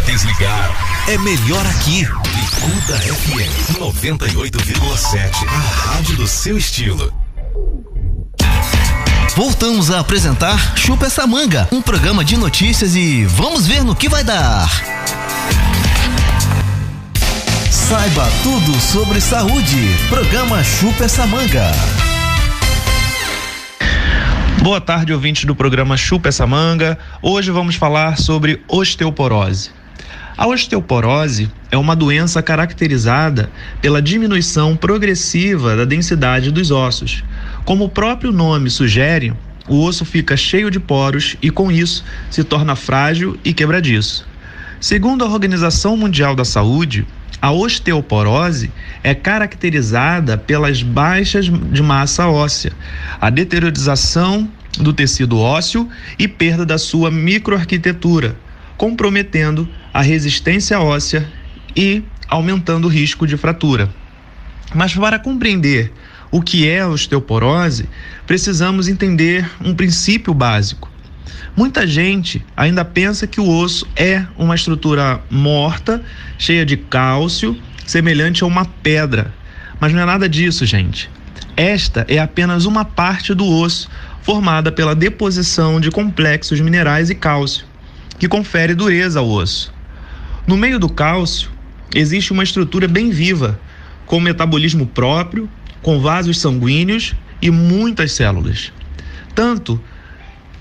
Desligar. É melhor aqui. Bicuda FM 98,7. A rádio do seu estilo. Voltamos a apresentar Chupa essa manga, um programa de notícias e vamos ver no que vai dar. Saiba tudo sobre saúde. Programa Chupa essa manga. Boa tarde, ouvintes do programa Chupa essa manga. Hoje vamos falar sobre osteoporose. A osteoporose é uma doença caracterizada pela diminuição progressiva da densidade dos ossos. Como o próprio nome sugere, o osso fica cheio de poros e, com isso, se torna frágil e quebradiço. Segundo a Organização Mundial da Saúde, a osteoporose é caracterizada pelas baixas de massa óssea, a deteriorização do tecido ósseo e perda da sua microarquitetura, comprometendo a resistência óssea e aumentando o risco de fratura. Mas para compreender o que é a osteoporose, precisamos entender um princípio básico. Muita gente ainda pensa que o osso é uma estrutura morta, cheia de cálcio, semelhante a uma pedra. Mas não é nada disso, gente. Esta é apenas uma parte do osso, formada pela deposição de complexos minerais e cálcio, que confere dureza ao osso. No meio do cálcio, existe uma estrutura bem viva, com metabolismo próprio, com vasos sanguíneos e muitas células. Tanto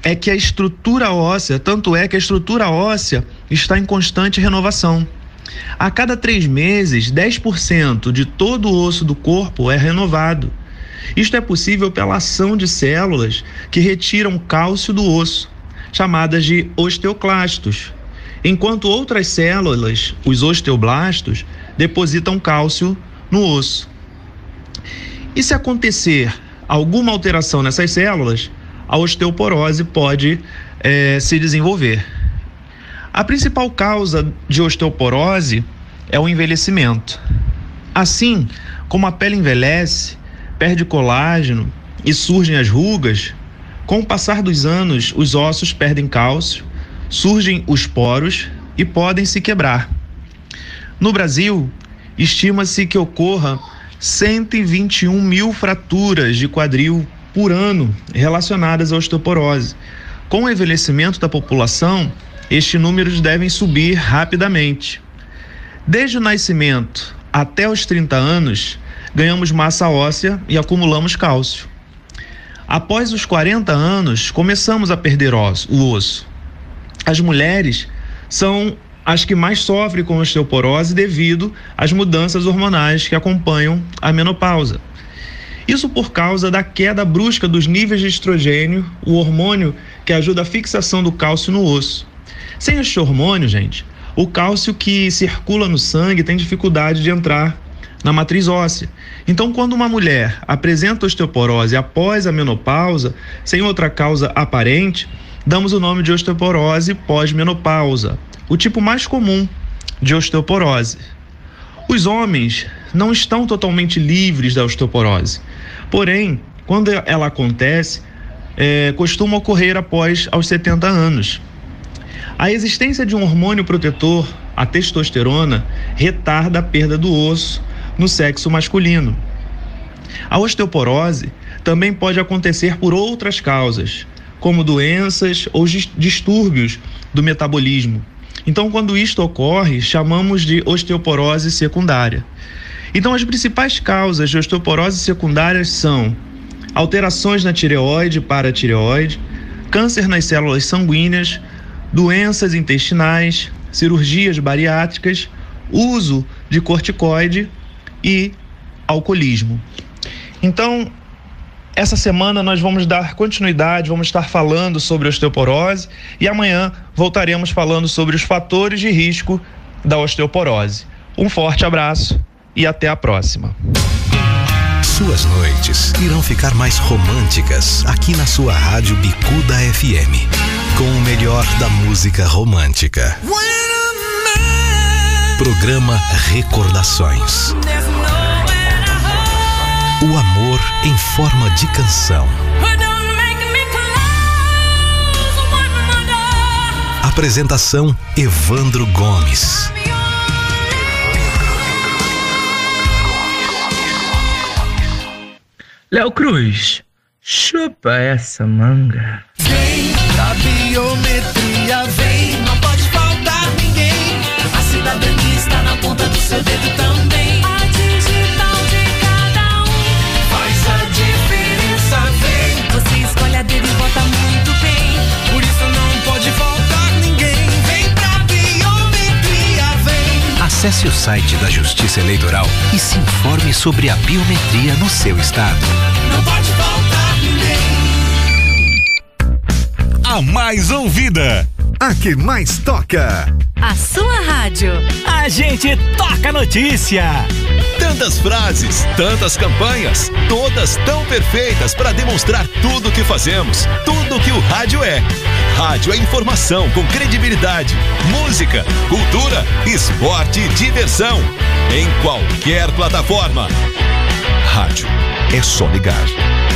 é que a estrutura óssea, tanto é que a estrutura óssea está em constante renovação. A cada três meses, 10% de todo o osso do corpo é renovado. Isto é possível pela ação de células que retiram cálcio do osso, chamadas de osteoclastos, enquanto outras células, os osteoblastos, depositam cálcio no osso. E se acontecer alguma alteração nessas células, a osteoporose pode é, se desenvolver. A principal causa de osteoporose é o envelhecimento. Assim como a pele envelhece, perde colágeno e surgem as rugas, com o passar dos anos, os ossos perdem cálcio, surgem os poros e podem se quebrar. No Brasil, estima-se que ocorra 121 mil fraturas de quadril por ano relacionadas à osteoporose. Com o envelhecimento da população, estes números devem subir rapidamente. Desde o nascimento até os 30 anos, ganhamos massa óssea e acumulamos cálcio. Após os 40 anos, começamos a perder o osso. As mulheres são as que mais sofrem com osteoporose devido às mudanças hormonais que acompanham a menopausa. Isso por causa da queda brusca dos níveis de estrogênio, o hormônio que ajuda a fixação do cálcio no osso. Sem este hormônio, gente, o cálcio que circula no sangue tem dificuldade de entrar na matriz óssea. Então, quando uma mulher apresenta osteoporose após a menopausa, sem outra causa aparente, damos o nome de osteoporose pós-menopausa o tipo mais comum de osteoporose. Os homens não estão totalmente livres da osteoporose, porém, quando ela acontece, é, costuma ocorrer após aos 70 anos. A existência de um hormônio protetor, a testosterona, retarda a perda do osso no sexo masculino. A osteoporose também pode acontecer por outras causas, como doenças ou distúrbios do metabolismo, então, quando isto ocorre, chamamos de osteoporose secundária. Então, as principais causas de osteoporose secundária são alterações na tireoide e paratireoide, câncer nas células sanguíneas, doenças intestinais, cirurgias bariátricas, uso de corticoide e alcoolismo. Então, essa semana nós vamos dar continuidade, vamos estar falando sobre osteoporose e amanhã voltaremos falando sobre os fatores de risco da osteoporose. Um forte abraço e até a próxima. Suas noites irão ficar mais românticas aqui na sua rádio Bicuda FM. Com o melhor da música romântica. Programa Recordações. O amor em forma de canção. Apresentação Evandro Gomes. Léo Cruz, chupa essa manga. Vem pra biometria, vem, não pode faltar ninguém. A cidadania está na ponta do seu dedo também. Acesse o site da Justiça Eleitoral e se informe sobre a biometria no seu estado. Não pode faltar ninguém. A mais ouvida. A que mais toca. A sua rádio. A gente toca notícia. Tantas frases, tantas campanhas, todas tão perfeitas para demonstrar tudo o que fazemos, tudo que o rádio é. Rádio é informação com credibilidade, música, cultura, esporte e diversão. Em qualquer plataforma. Rádio é só ligar.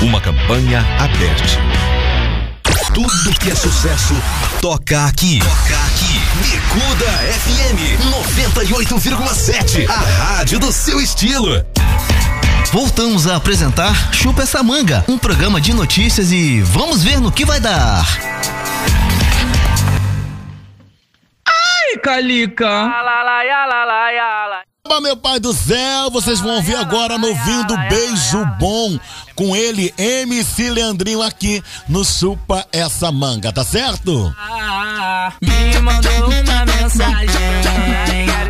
Uma campanha aberta. Tudo que é sucesso toca aqui. Toca aqui. Bicuda FM 98,7. A rádio do seu estilo. Voltamos a apresentar Chupa essa manga, um programa de notícias e vamos ver no que vai dar. Ai, Calica. Meu pai do céu, vocês vão ouvir agora no Vindo Beijo Bom. Com ele, MC Leandrinho aqui no Chupa Essa Manga, tá certo? Me mandou uma mensagem.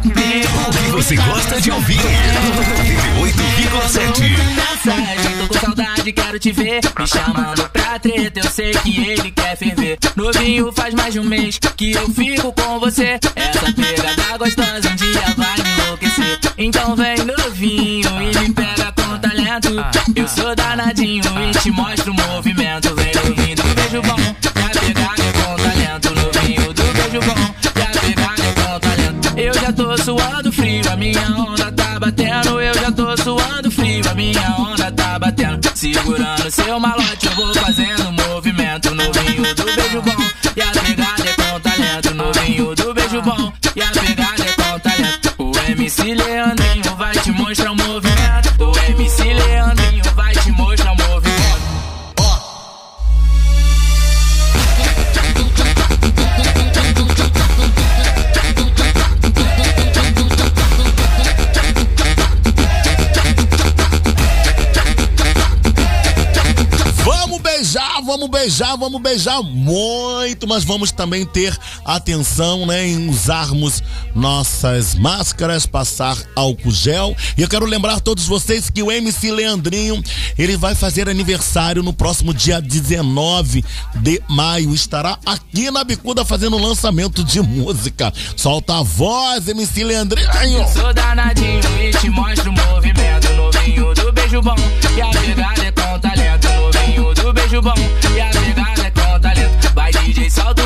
O que você gosta de ouvir? 98,7. Mensagem, tô com saudade, quero te ver. Me chamando pra treta, eu sei que ele quer ferver. Novinho faz mais de um mês que eu fico com você. Essa pegada gostosa um dia vai me enlouquecer. Então vem novinho e me pega Eu sou danadinho e te mostro o movimento. Vem novinho do beijo bom, a pegada é com talento. Novinho do beijo bom, a pegada é com talento. Eu já tô suando frio, a minha onda tá batendo. Eu já tô suando frio, a minha onda tá batendo. Segurando seu malote, eu vou fazendo movimento. Novinho do beijo bom, e a pegada é com talento. Novinho do beijo bom, e a pegada é com talento. O MC Leandrinho vai te mostrar o movimento. Beijar, vamos beijar, muito, mas vamos também ter atenção, né, em usarmos nossas máscaras, passar álcool gel. E eu quero lembrar todos vocês que o MC Leandrinho, ele vai fazer aniversário no próximo dia 19 de maio. Estará aqui na Bicuda fazendo lançamento de música. Solta a voz, MC Leandrinho. Sou danadinho e te mostro o movimento. Novinho do beijo bom, e a é com talento. Novinho do beijo bom,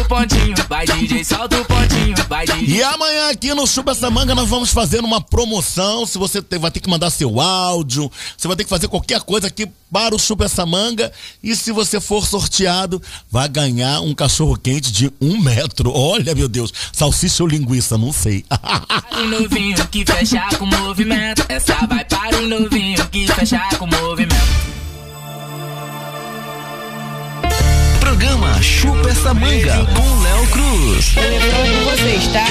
pontinho. Vai DJ, solta o pontinho. Vai DJ. E amanhã aqui no Chupa essa manga nós vamos fazer uma promoção. Se você vai ter que mandar seu áudio, você vai ter que fazer qualquer coisa aqui para o Chupa essa manga. E se você for sorteado, vai ganhar um cachorro quente de um metro. Olha, meu Deus, salsicha ou linguiça, não sei. O novinho que fecha com movimento. Essa vai para o novinho que fecha com movimento. Programa Chupa essa manga com Léo Cruz. você está?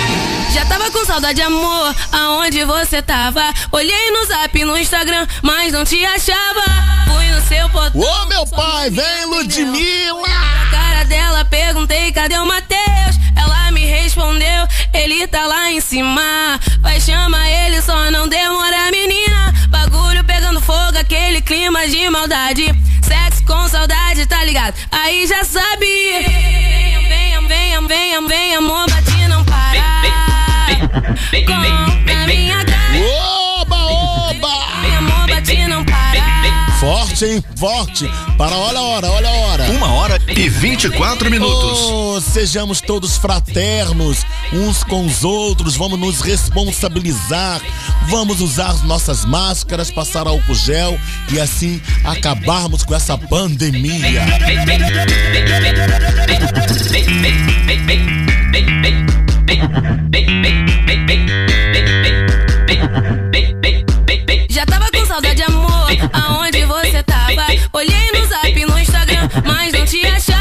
Já tava com saudade, amor, aonde você tava? Olhei no zap, no Instagram, mas não te achava. Fui no seu portão. Ô, meu pai, vem, Ludmilla! Na cara dela, perguntei, cadê o Matheus? Ela me respondeu, ele tá lá em cima. Vai chamar ele, só não demora, menina fogo aquele clima de maldade. Sexo com saudade, tá ligado? Aí já sabe. Venham, venham, venham, venham, venham, amor, bate não para Com a minha cara. Forte, hein? Forte. Para olha a hora, olha a hora. Uma hora e 24 minutos. Oh, sejamos todos fraternos uns com os outros. Vamos nos responsabilizar. Vamos usar nossas máscaras, passar álcool gel e assim acabarmos com essa pandemia. Já tava com saudade, amor. Aonde você tava. Olhei no zap no Instagram, mas não te achava.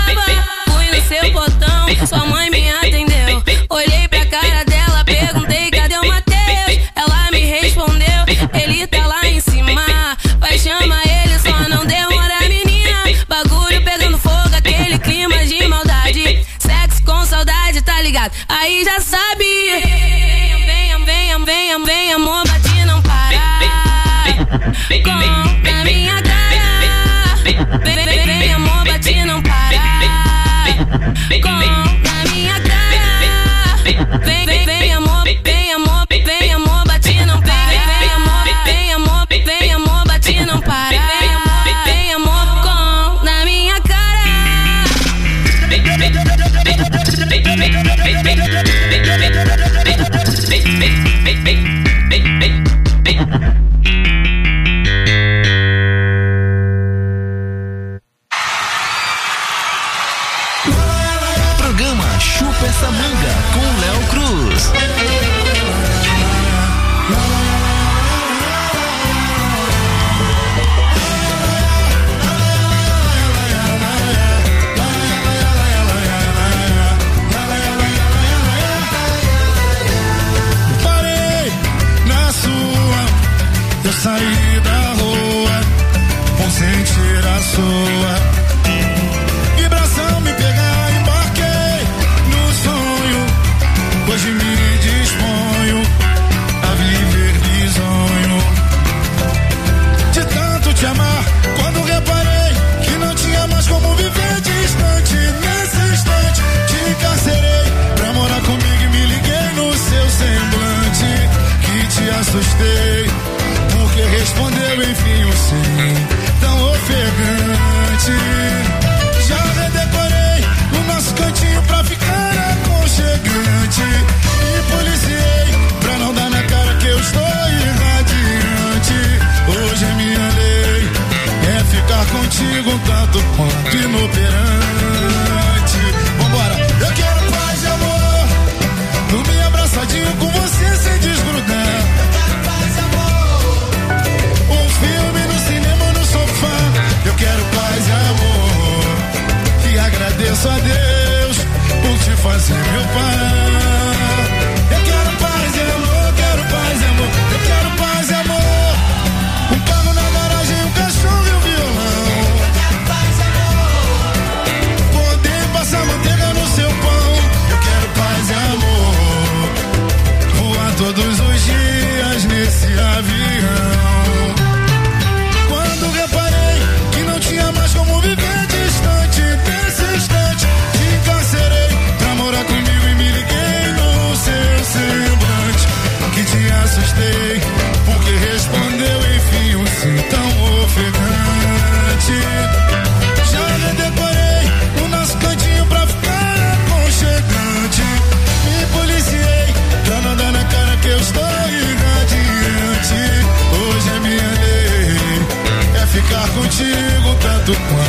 toutes.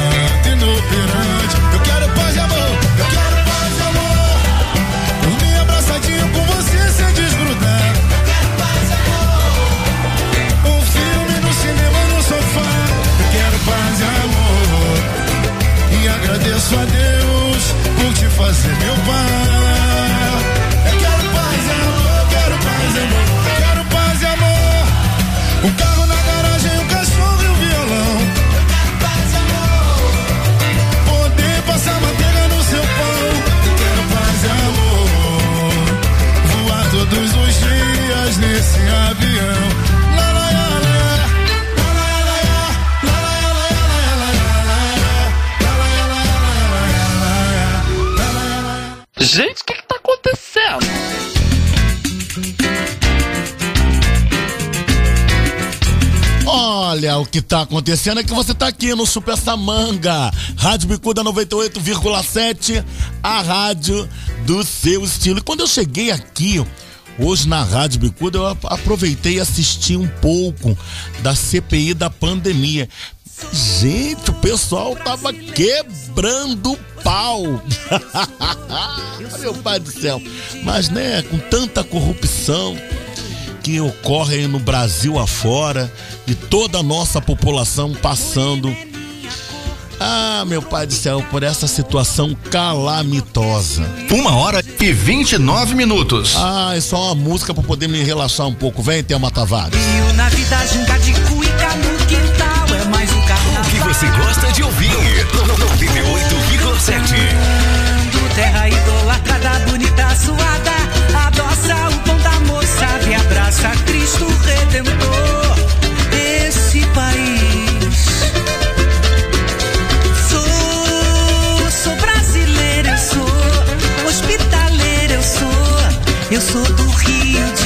Acontecendo é que você tá aqui no Super Samanga, Rádio Bicuda 98,7, a rádio do seu estilo. E quando eu cheguei aqui, hoje na Rádio Bicuda, eu aproveitei e assisti um pouco da CPI da pandemia. Gente, o pessoal tava quebrando pau. Meu pai do céu. Mas, né, com tanta corrupção que ocorre no Brasil afora e toda a nossa população passando. Ah, meu pai do céu, por essa situação calamitosa. Uma hora e 29 minutos. Ah, é só uma música para poder me relaxar um pouco. Vem, Thelma Tavares. Na vida junta de cuica no quintal é mais um carnaval. O que você gosta de ouvir? 98,7. Terra idolatrada, bonita, suada, adoça o pão da moçada e abraça Cristo Redentor. Eu sou do Rio de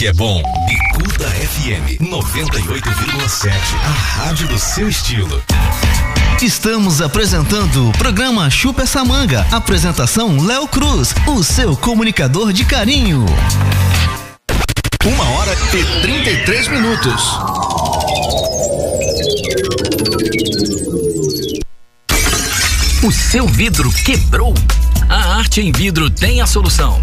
que é bom. Bicuda FM 98,7. A rádio do seu estilo. Estamos apresentando o programa Chupa essa manga. Apresentação Léo Cruz, o seu comunicador de carinho. Uma hora e 33 minutos. O seu vidro quebrou? A Arte em Vidro tem a solução.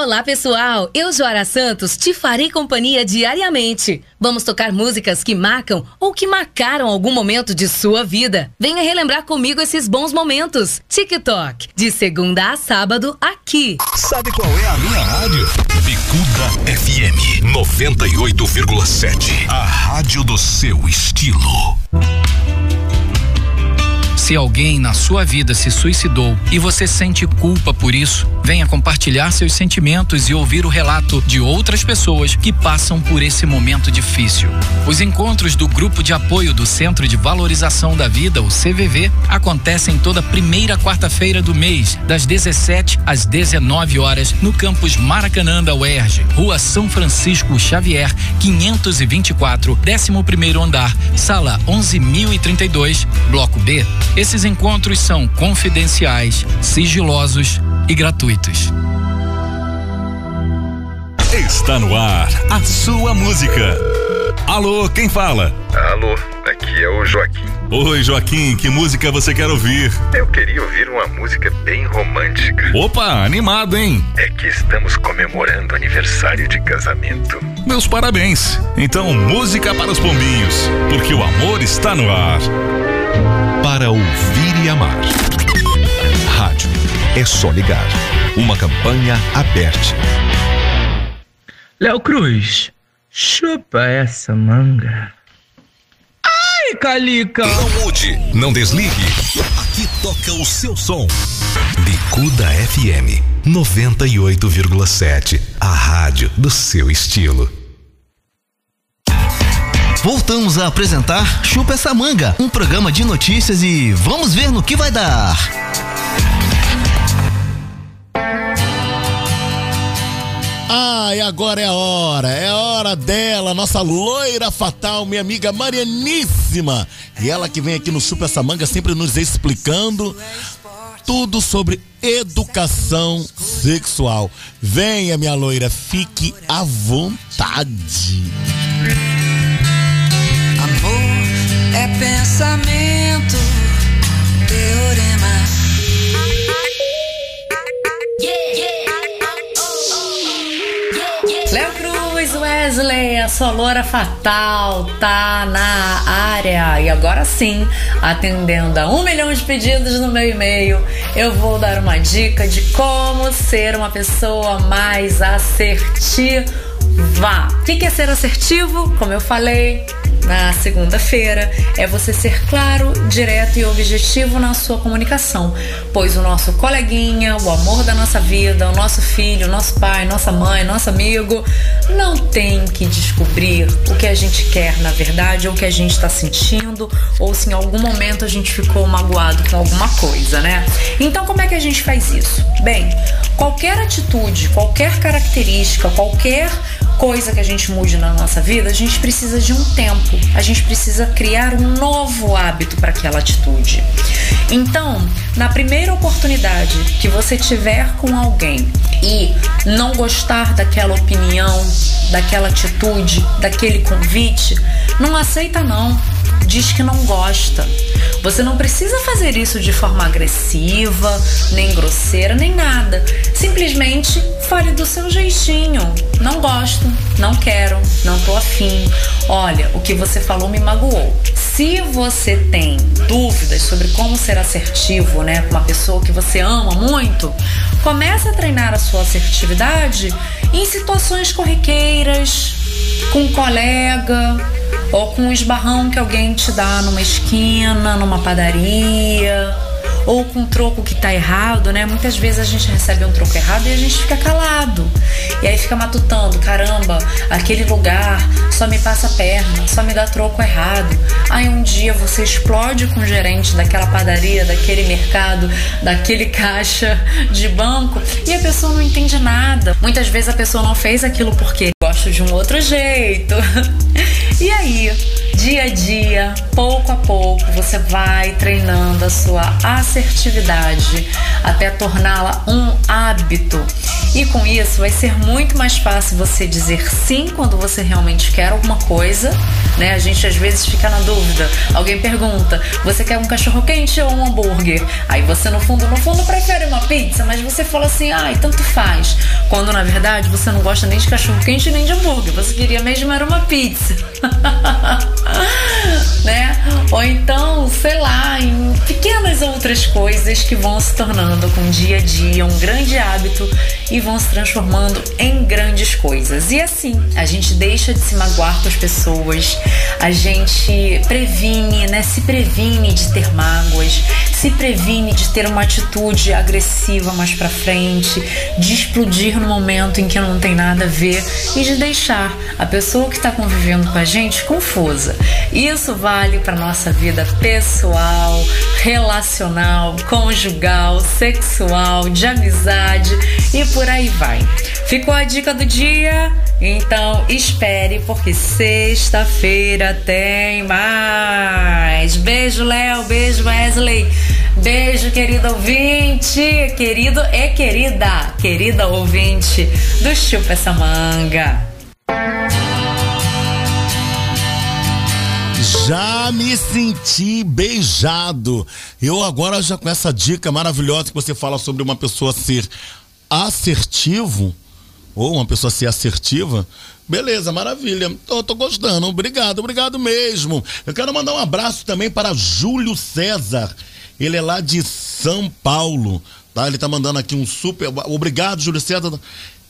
Olá, pessoal! Eu, Joara Santos, te farei companhia diariamente. Vamos tocar músicas que marcam ou que marcaram algum momento de sua vida. Venha relembrar comigo esses bons momentos. TikTok, de segunda a sábado, aqui. Sabe qual é a minha rádio? Bicuda FM 98,7. A rádio do seu estilo. Se alguém na sua vida se suicidou e você sente culpa por isso, venha compartilhar seus sentimentos e ouvir o relato de outras pessoas que passam por esse momento difícil. Os encontros do Grupo de Apoio do Centro de Valorização da Vida, o CVV, acontecem toda primeira quarta-feira do mês, das 17 às 19 horas, no campus Maracanã da UERJ, Rua São Francisco Xavier, 524, 11º andar, sala 11032, bloco B. Esses encontros são confidenciais, sigilosos e gratuitos. Está no ar a sua música. Alô, quem fala? Alô, aqui é o Joaquim. Oi, Joaquim, que música você quer ouvir? Eu queria ouvir uma música bem romântica. Opa, animado, hein? É que estamos comemorando aniversário de casamento. Meus parabéns. Então, música para os pombinhos, porque o amor está no ar. Para ouvir e amar. Rádio é só ligar. Uma campanha aberta. Léo Cruz, chupa essa manga. Ai, Calica! Não mude, não desligue. Aqui toca o seu som. Bicuda FM 98,7. A rádio do seu estilo. Voltamos a apresentar Chupa essa manga, um programa de notícias e vamos ver no que vai dar. Ah, e agora é a hora, é a hora dela, nossa loira fatal, minha amiga Marianíssima. E ela que vem aqui no Super Samanga sempre nos explicando tudo sobre educação sexual. Venha, minha loira, fique à vontade. É pensamento, teorema. Léo Cruz, Wesley, a sua loura fatal tá na área. E agora sim, atendendo a um milhão de pedidos no meu e-mail, eu vou dar uma dica de como ser uma pessoa mais assertiva. O que é ser assertivo? Como eu falei, na segunda-feira é você ser claro, direto e objetivo na sua comunicação, pois o nosso coleguinha, o amor da nossa vida, o nosso filho, nosso pai, nossa mãe, nosso amigo, não tem que descobrir o que a gente quer na verdade, ou o que a gente está sentindo, ou se em algum momento a gente ficou magoado com alguma coisa, né? Então, como é que a gente faz isso? Bem, qualquer atitude, qualquer característica, qualquer coisa que a gente mude na nossa vida, a gente precisa de um tempo. A gente precisa criar um novo hábito para aquela atitude. Então, na primeira oportunidade que você tiver com alguém e não gostar daquela opinião, daquela atitude, daquele convite, não aceita não. Diz que não gosta. Você não precisa fazer isso de forma agressiva, nem grosseira, nem nada. Simplesmente fale do seu jeitinho. Não gosto, não quero, não tô afim. Olha, o que você falou me magoou. Se você tem dúvidas sobre como ser assertivo, né, com uma pessoa que você ama muito, comece a treinar a sua assertividade em situações corriqueiras, com um colega, ou com um esbarrão que alguém te dá numa esquina, numa padaria, ou com troco que tá errado, né? Muitas vezes a gente recebe um troco errado e a gente fica calado. E aí fica matutando, caramba, aquele lugar só me passa perna, só me dá troco errado. Aí um dia você explode com o gerente daquela padaria, daquele mercado, daquele caixa de banco e a pessoa não entende nada. Muitas vezes a pessoa não fez aquilo porque gosta de um outro jeito. E aí, dia a dia, pouco a pouco, você vai treinando a sua assertividade até torná-la um hábito. E com isso vai ser muito mais fácil você dizer sim quando você realmente quer alguma coisa, né? A gente às vezes fica na dúvida. Alguém pergunta: "Você quer um cachorro quente ou um hambúrguer?" Aí você no fundo, no fundo prefere uma pizza, mas você fala assim: "Ai, tanto faz". Quando na verdade você não gosta nem de cachorro quente nem de hambúrguer, você queria mesmo era uma pizza. né? Ou então, sei lá, em pequenas outras coisas que vão se tornando com o dia a dia um grande hábito e vão se transformando em grandes coisas. E assim, a gente deixa de se magoar com as pessoas, a gente previne, né? Se previne de ter mágoas, se previne de ter uma atitude agressiva mais pra frente, de explodir no momento em que não tem nada a ver e de deixar a pessoa que está convivendo com a gente confusa. Isso vale para nossa vida pessoal, relacional, conjugal, sexual, de amizade e por aí vai. Ficou a dica do dia? Então espere porque sexta-feira tem mais. Beijo Léo, beijo Wesley. Beijo, querido ouvinte, querido e querida, querida ouvinte do Chupa essa manga. Já me senti beijado. Eu agora já com essa dica maravilhosa que você fala sobre uma pessoa ser assertivo ou uma pessoa ser assertiva. Beleza, maravilha. Tô, tô gostando. Obrigado, obrigado mesmo. Eu quero mandar um abraço também para Júlio César. Ele é lá de São Paulo, tá? Ele tá mandando aqui um super. Obrigado, Júlio César.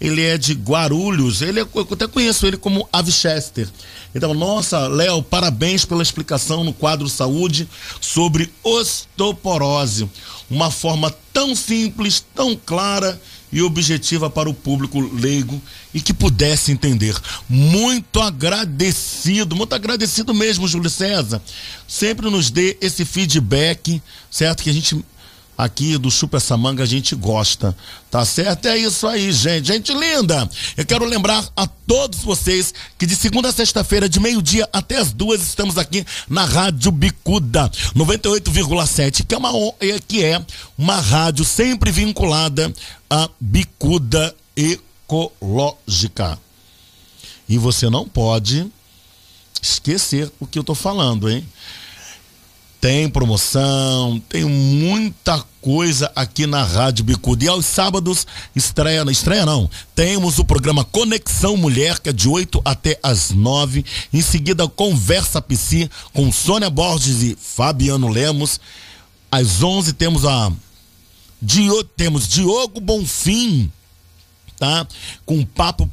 Ele é de Guarulhos. Ele é, eu até conheço ele como Avichester. Então, nossa, Léo, parabéns pela explicação no quadro Saúde sobre osteoporose. Uma forma tão simples, tão clara e objetiva para o público leigo e que pudesse entender. Muito agradecido, muito agradecido mesmo, Júlio César. Sempre nos dê esse feedback, certo? Que a gente aqui do Chupa essa manga a gente gosta, tá certo? É isso aí, gente. Gente linda! Eu quero lembrar a todos vocês que de segunda a sexta-feira, de meio-dia até as duas, estamos aqui na Rádio Bicuda 98,7, que é uma que é uma rádio sempre vinculada à Bicuda Ecológica. E você não pode esquecer o que eu tô falando, hein? Tem promoção, tem muita coisa aqui na Rádio Bicuda. E aos sábados, estreia, estreia não, temos o programa Conexão Mulher, que é de 8 até as 9. Em seguida, Conversa Psi com Sônia Borges e Fabiano Lemos. Às 11 temos a Dio, temos Diogo Bonfim tá? Com um papo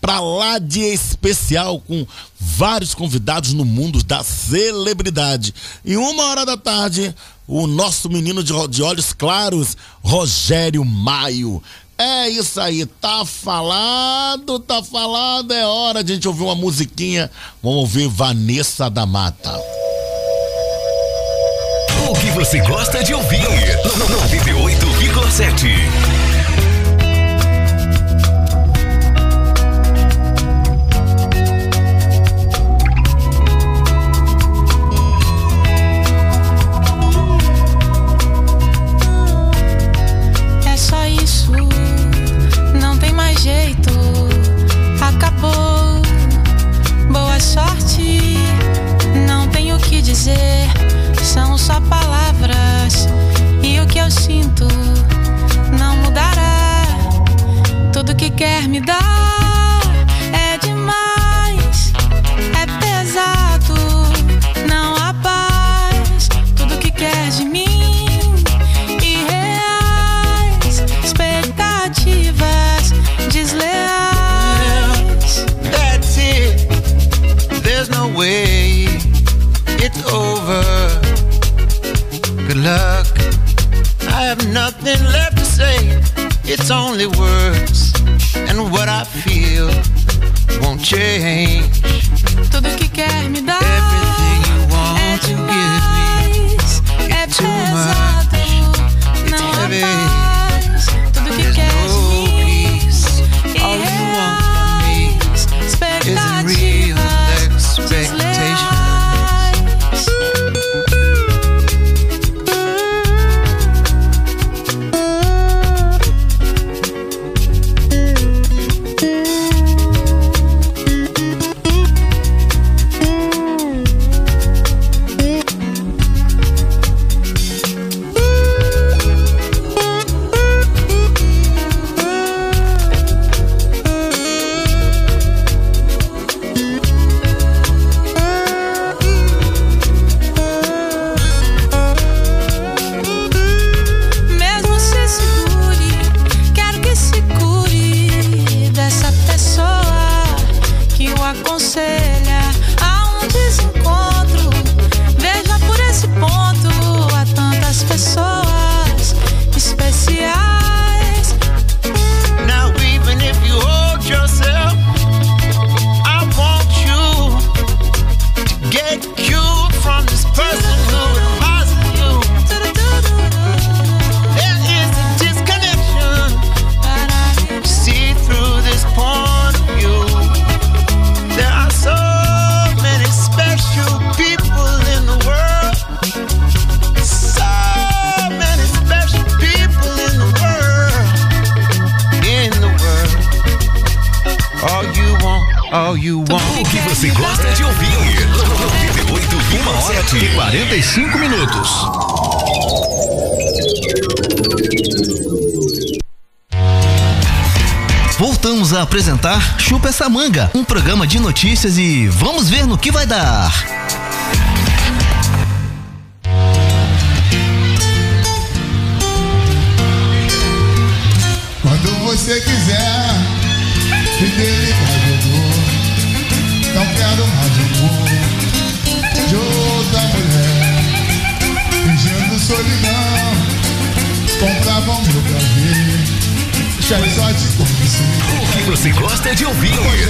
pra lá de especial, com vários convidados no mundo da celebridade. E uma hora da tarde, o nosso menino de, de olhos claros, Rogério Maio. É isso aí, tá falado, tá falado, é hora de a gente ouvir uma musiquinha. Vamos ouvir Vanessa da Mata. O que você gosta de ouvir? 98,7. Só palavras e o que eu sinto não mudará. Tudo que quer me dar é demais, é pesado. Não há paz. Tudo que quer de mim irreais, expectativas desleais. That's it. There's no way it's over. Good I have nothing left to say. It's only words, and what I feel won't change. Tudo que quer me dar Everything you want é to give me, é too pesado, não há heavy. 45 minutos. Voltamos a apresentar Chupa essa manga, um programa de notícias e vamos ver no que vai dar. De ouvir?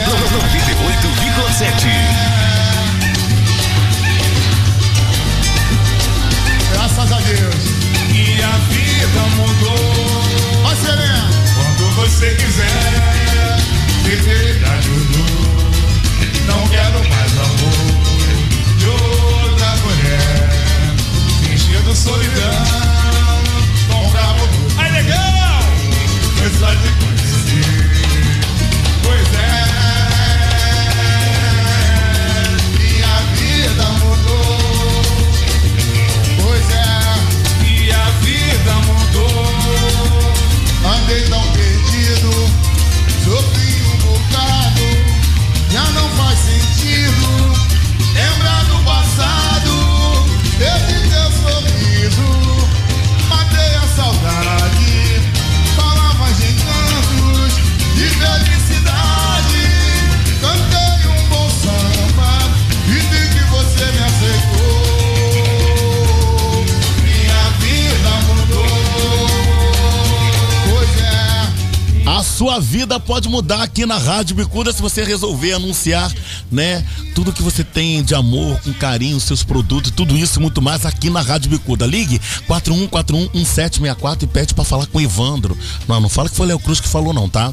Pode mudar aqui na Rádio Bicuda se você resolver anunciar, né? Tudo que você tem de amor, com carinho, seus produtos, tudo isso e muito mais aqui na Rádio Bicuda. Ligue 41411764 e pede pra falar com o Evandro. Não, não fala que foi Léo Cruz que falou não, tá?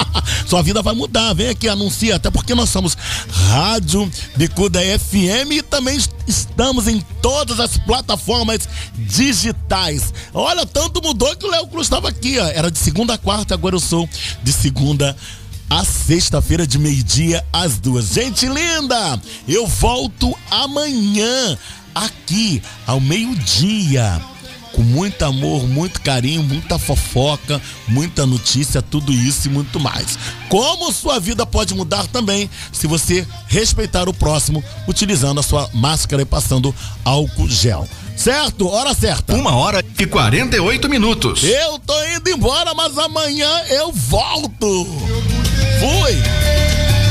Sua vida vai mudar, vem aqui, anuncia, até porque nós somos Rádio Bicuda FM e também estamos em todas as plataformas digitais. Olha, tanto mudou que o Léo Cruz estava aqui, ó. Era de segunda a quarta, agora eu sou de segunda a sexta-feira de meio-dia às duas. Gente linda, eu volto amanhã aqui ao meio-dia. Com muito amor, muito carinho, muita fofoca, muita notícia, tudo isso e muito mais. Como sua vida pode mudar também se você respeitar o próximo utilizando a sua máscara e passando álcool gel. Certo? Hora certa. Uma hora e 48 minutos. Eu tô indo embora, mas amanhã eu volto. Fui.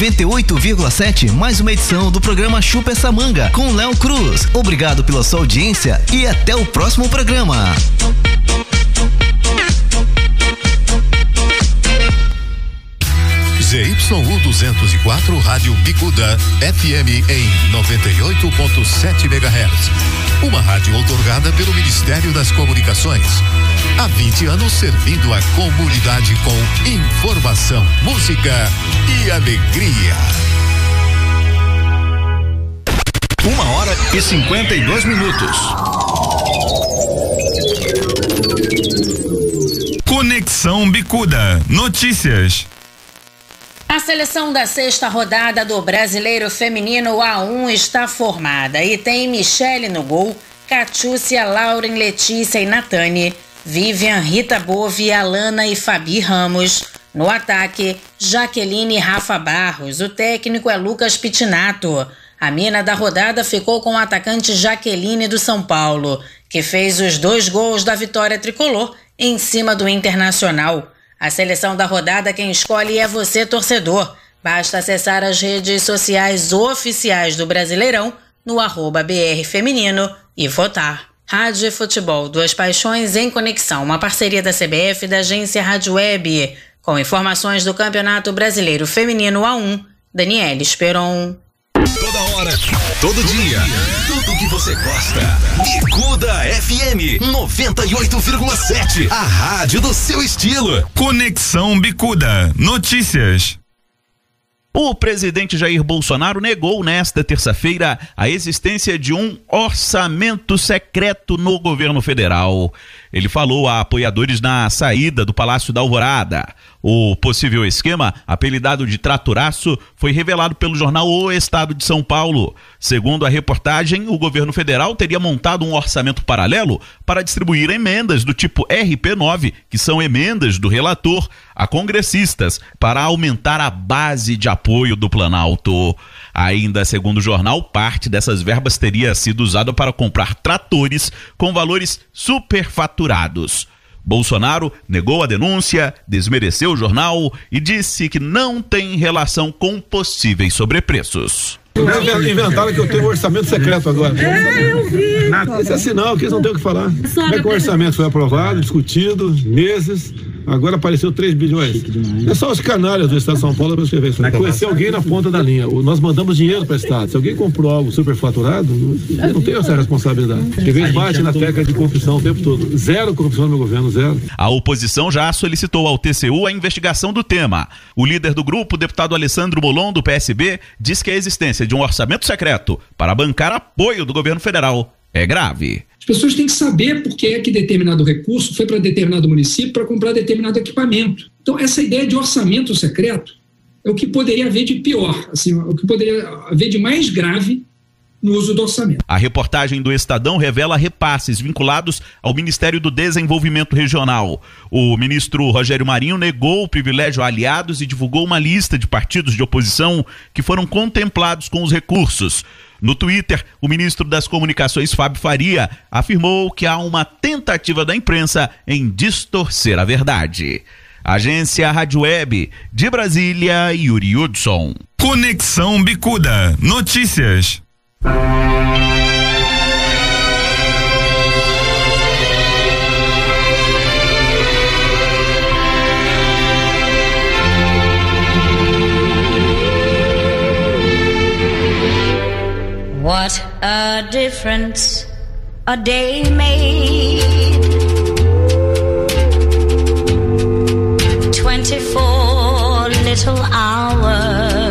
98,7 mais uma edição do programa Chupa essa manga com Léo Cruz. Obrigado pela sua audiência e até o próximo programa. ZYU 204 Rádio Bicuda FM em 98.7 MHz. Uma rádio outorgada pelo Ministério das Comunicações. Há 20 anos servindo a comunidade com informação, música e alegria. Uma hora e 52 minutos. Conexão Bicuda. Notícias. A seleção da sexta rodada do Brasileiro Feminino A1 está formada e tem Michele no gol, Catiúcia, Lauren, Letícia e Natane, Vivian, Rita Bove, Alana e Fabi Ramos. No ataque, Jaqueline e Rafa Barros. O técnico é Lucas Pitinato. A mina da rodada ficou com o atacante Jaqueline do São Paulo, que fez os dois gols da vitória tricolor em cima do Internacional. A seleção da rodada quem escolhe é você, torcedor. Basta acessar as redes sociais oficiais do Brasileirão no arroba BR Feminino e votar. Rádio e Futebol, duas paixões em conexão. Uma parceria da CBF e da agência Rádio Web. Com informações do Campeonato Brasileiro Feminino A1, Daniela Esperon. Toda hora, todo dia, tudo que você gosta. Bicuda FM 98,7. A rádio do seu estilo. Conexão Bicuda. Notícias. O presidente Jair Bolsonaro negou nesta terça-feira a existência de um orçamento secreto no governo federal. Ele falou a apoiadores na saída do Palácio da Alvorada. O possível esquema, apelidado de Traturaço, foi revelado pelo jornal O Estado de São Paulo. Segundo a reportagem, o governo federal teria montado um orçamento paralelo para distribuir emendas do tipo RP9, que são emendas do relator, a congressistas, para aumentar a base de apoio do Planalto. Ainda segundo o jornal, parte dessas verbas teria sido usada para comprar tratores com valores superfaturados. Bolsonaro negou a denúncia, desmereceu o jornal e disse que não tem relação com possíveis sobrepreços. Inventaram que eu tenho um orçamento secreto agora. É, eu vi. Isso é sinal que eles não têm o que falar. Como é que o orçamento foi aprovado, discutido, meses, agora apareceu 3 bilhões. É só os canalhas do Estado de São Paulo para escrever isso. Conhecer alguém na ponta da linha. O- Nós mandamos dinheiro para o Estado. Se alguém comprou algo superfaturado, não, não tem essa responsabilidade. Porque vem bate na tecla de corrupção o tempo todo. Zero corrupção no meu governo, zero. A oposição já solicitou ao TCU a investigação do tema. O líder do grupo, deputado Alessandro Molon, do PSB, diz que a existência de um orçamento secreto para bancar apoio do governo federal é grave. As pessoas têm que saber por que é que determinado recurso foi para determinado município para comprar determinado equipamento. Então, essa ideia de orçamento secreto é o que poderia haver de pior, assim, o que poderia haver de mais grave no uso do orçamento. A reportagem do Estadão revela repasses vinculados ao Ministério do Desenvolvimento Regional. O ministro Rogério Marinho negou o privilégio a aliados e divulgou uma lista de partidos de oposição que foram contemplados com os recursos. No Twitter, o ministro das Comunicações, Fábio Faria, afirmou que há uma tentativa da imprensa em distorcer a verdade. Agência Rádio Web, de Brasília, Yuri Hudson. Conexão Bicuda. Notícias. What a difference a day made. 24 little hours.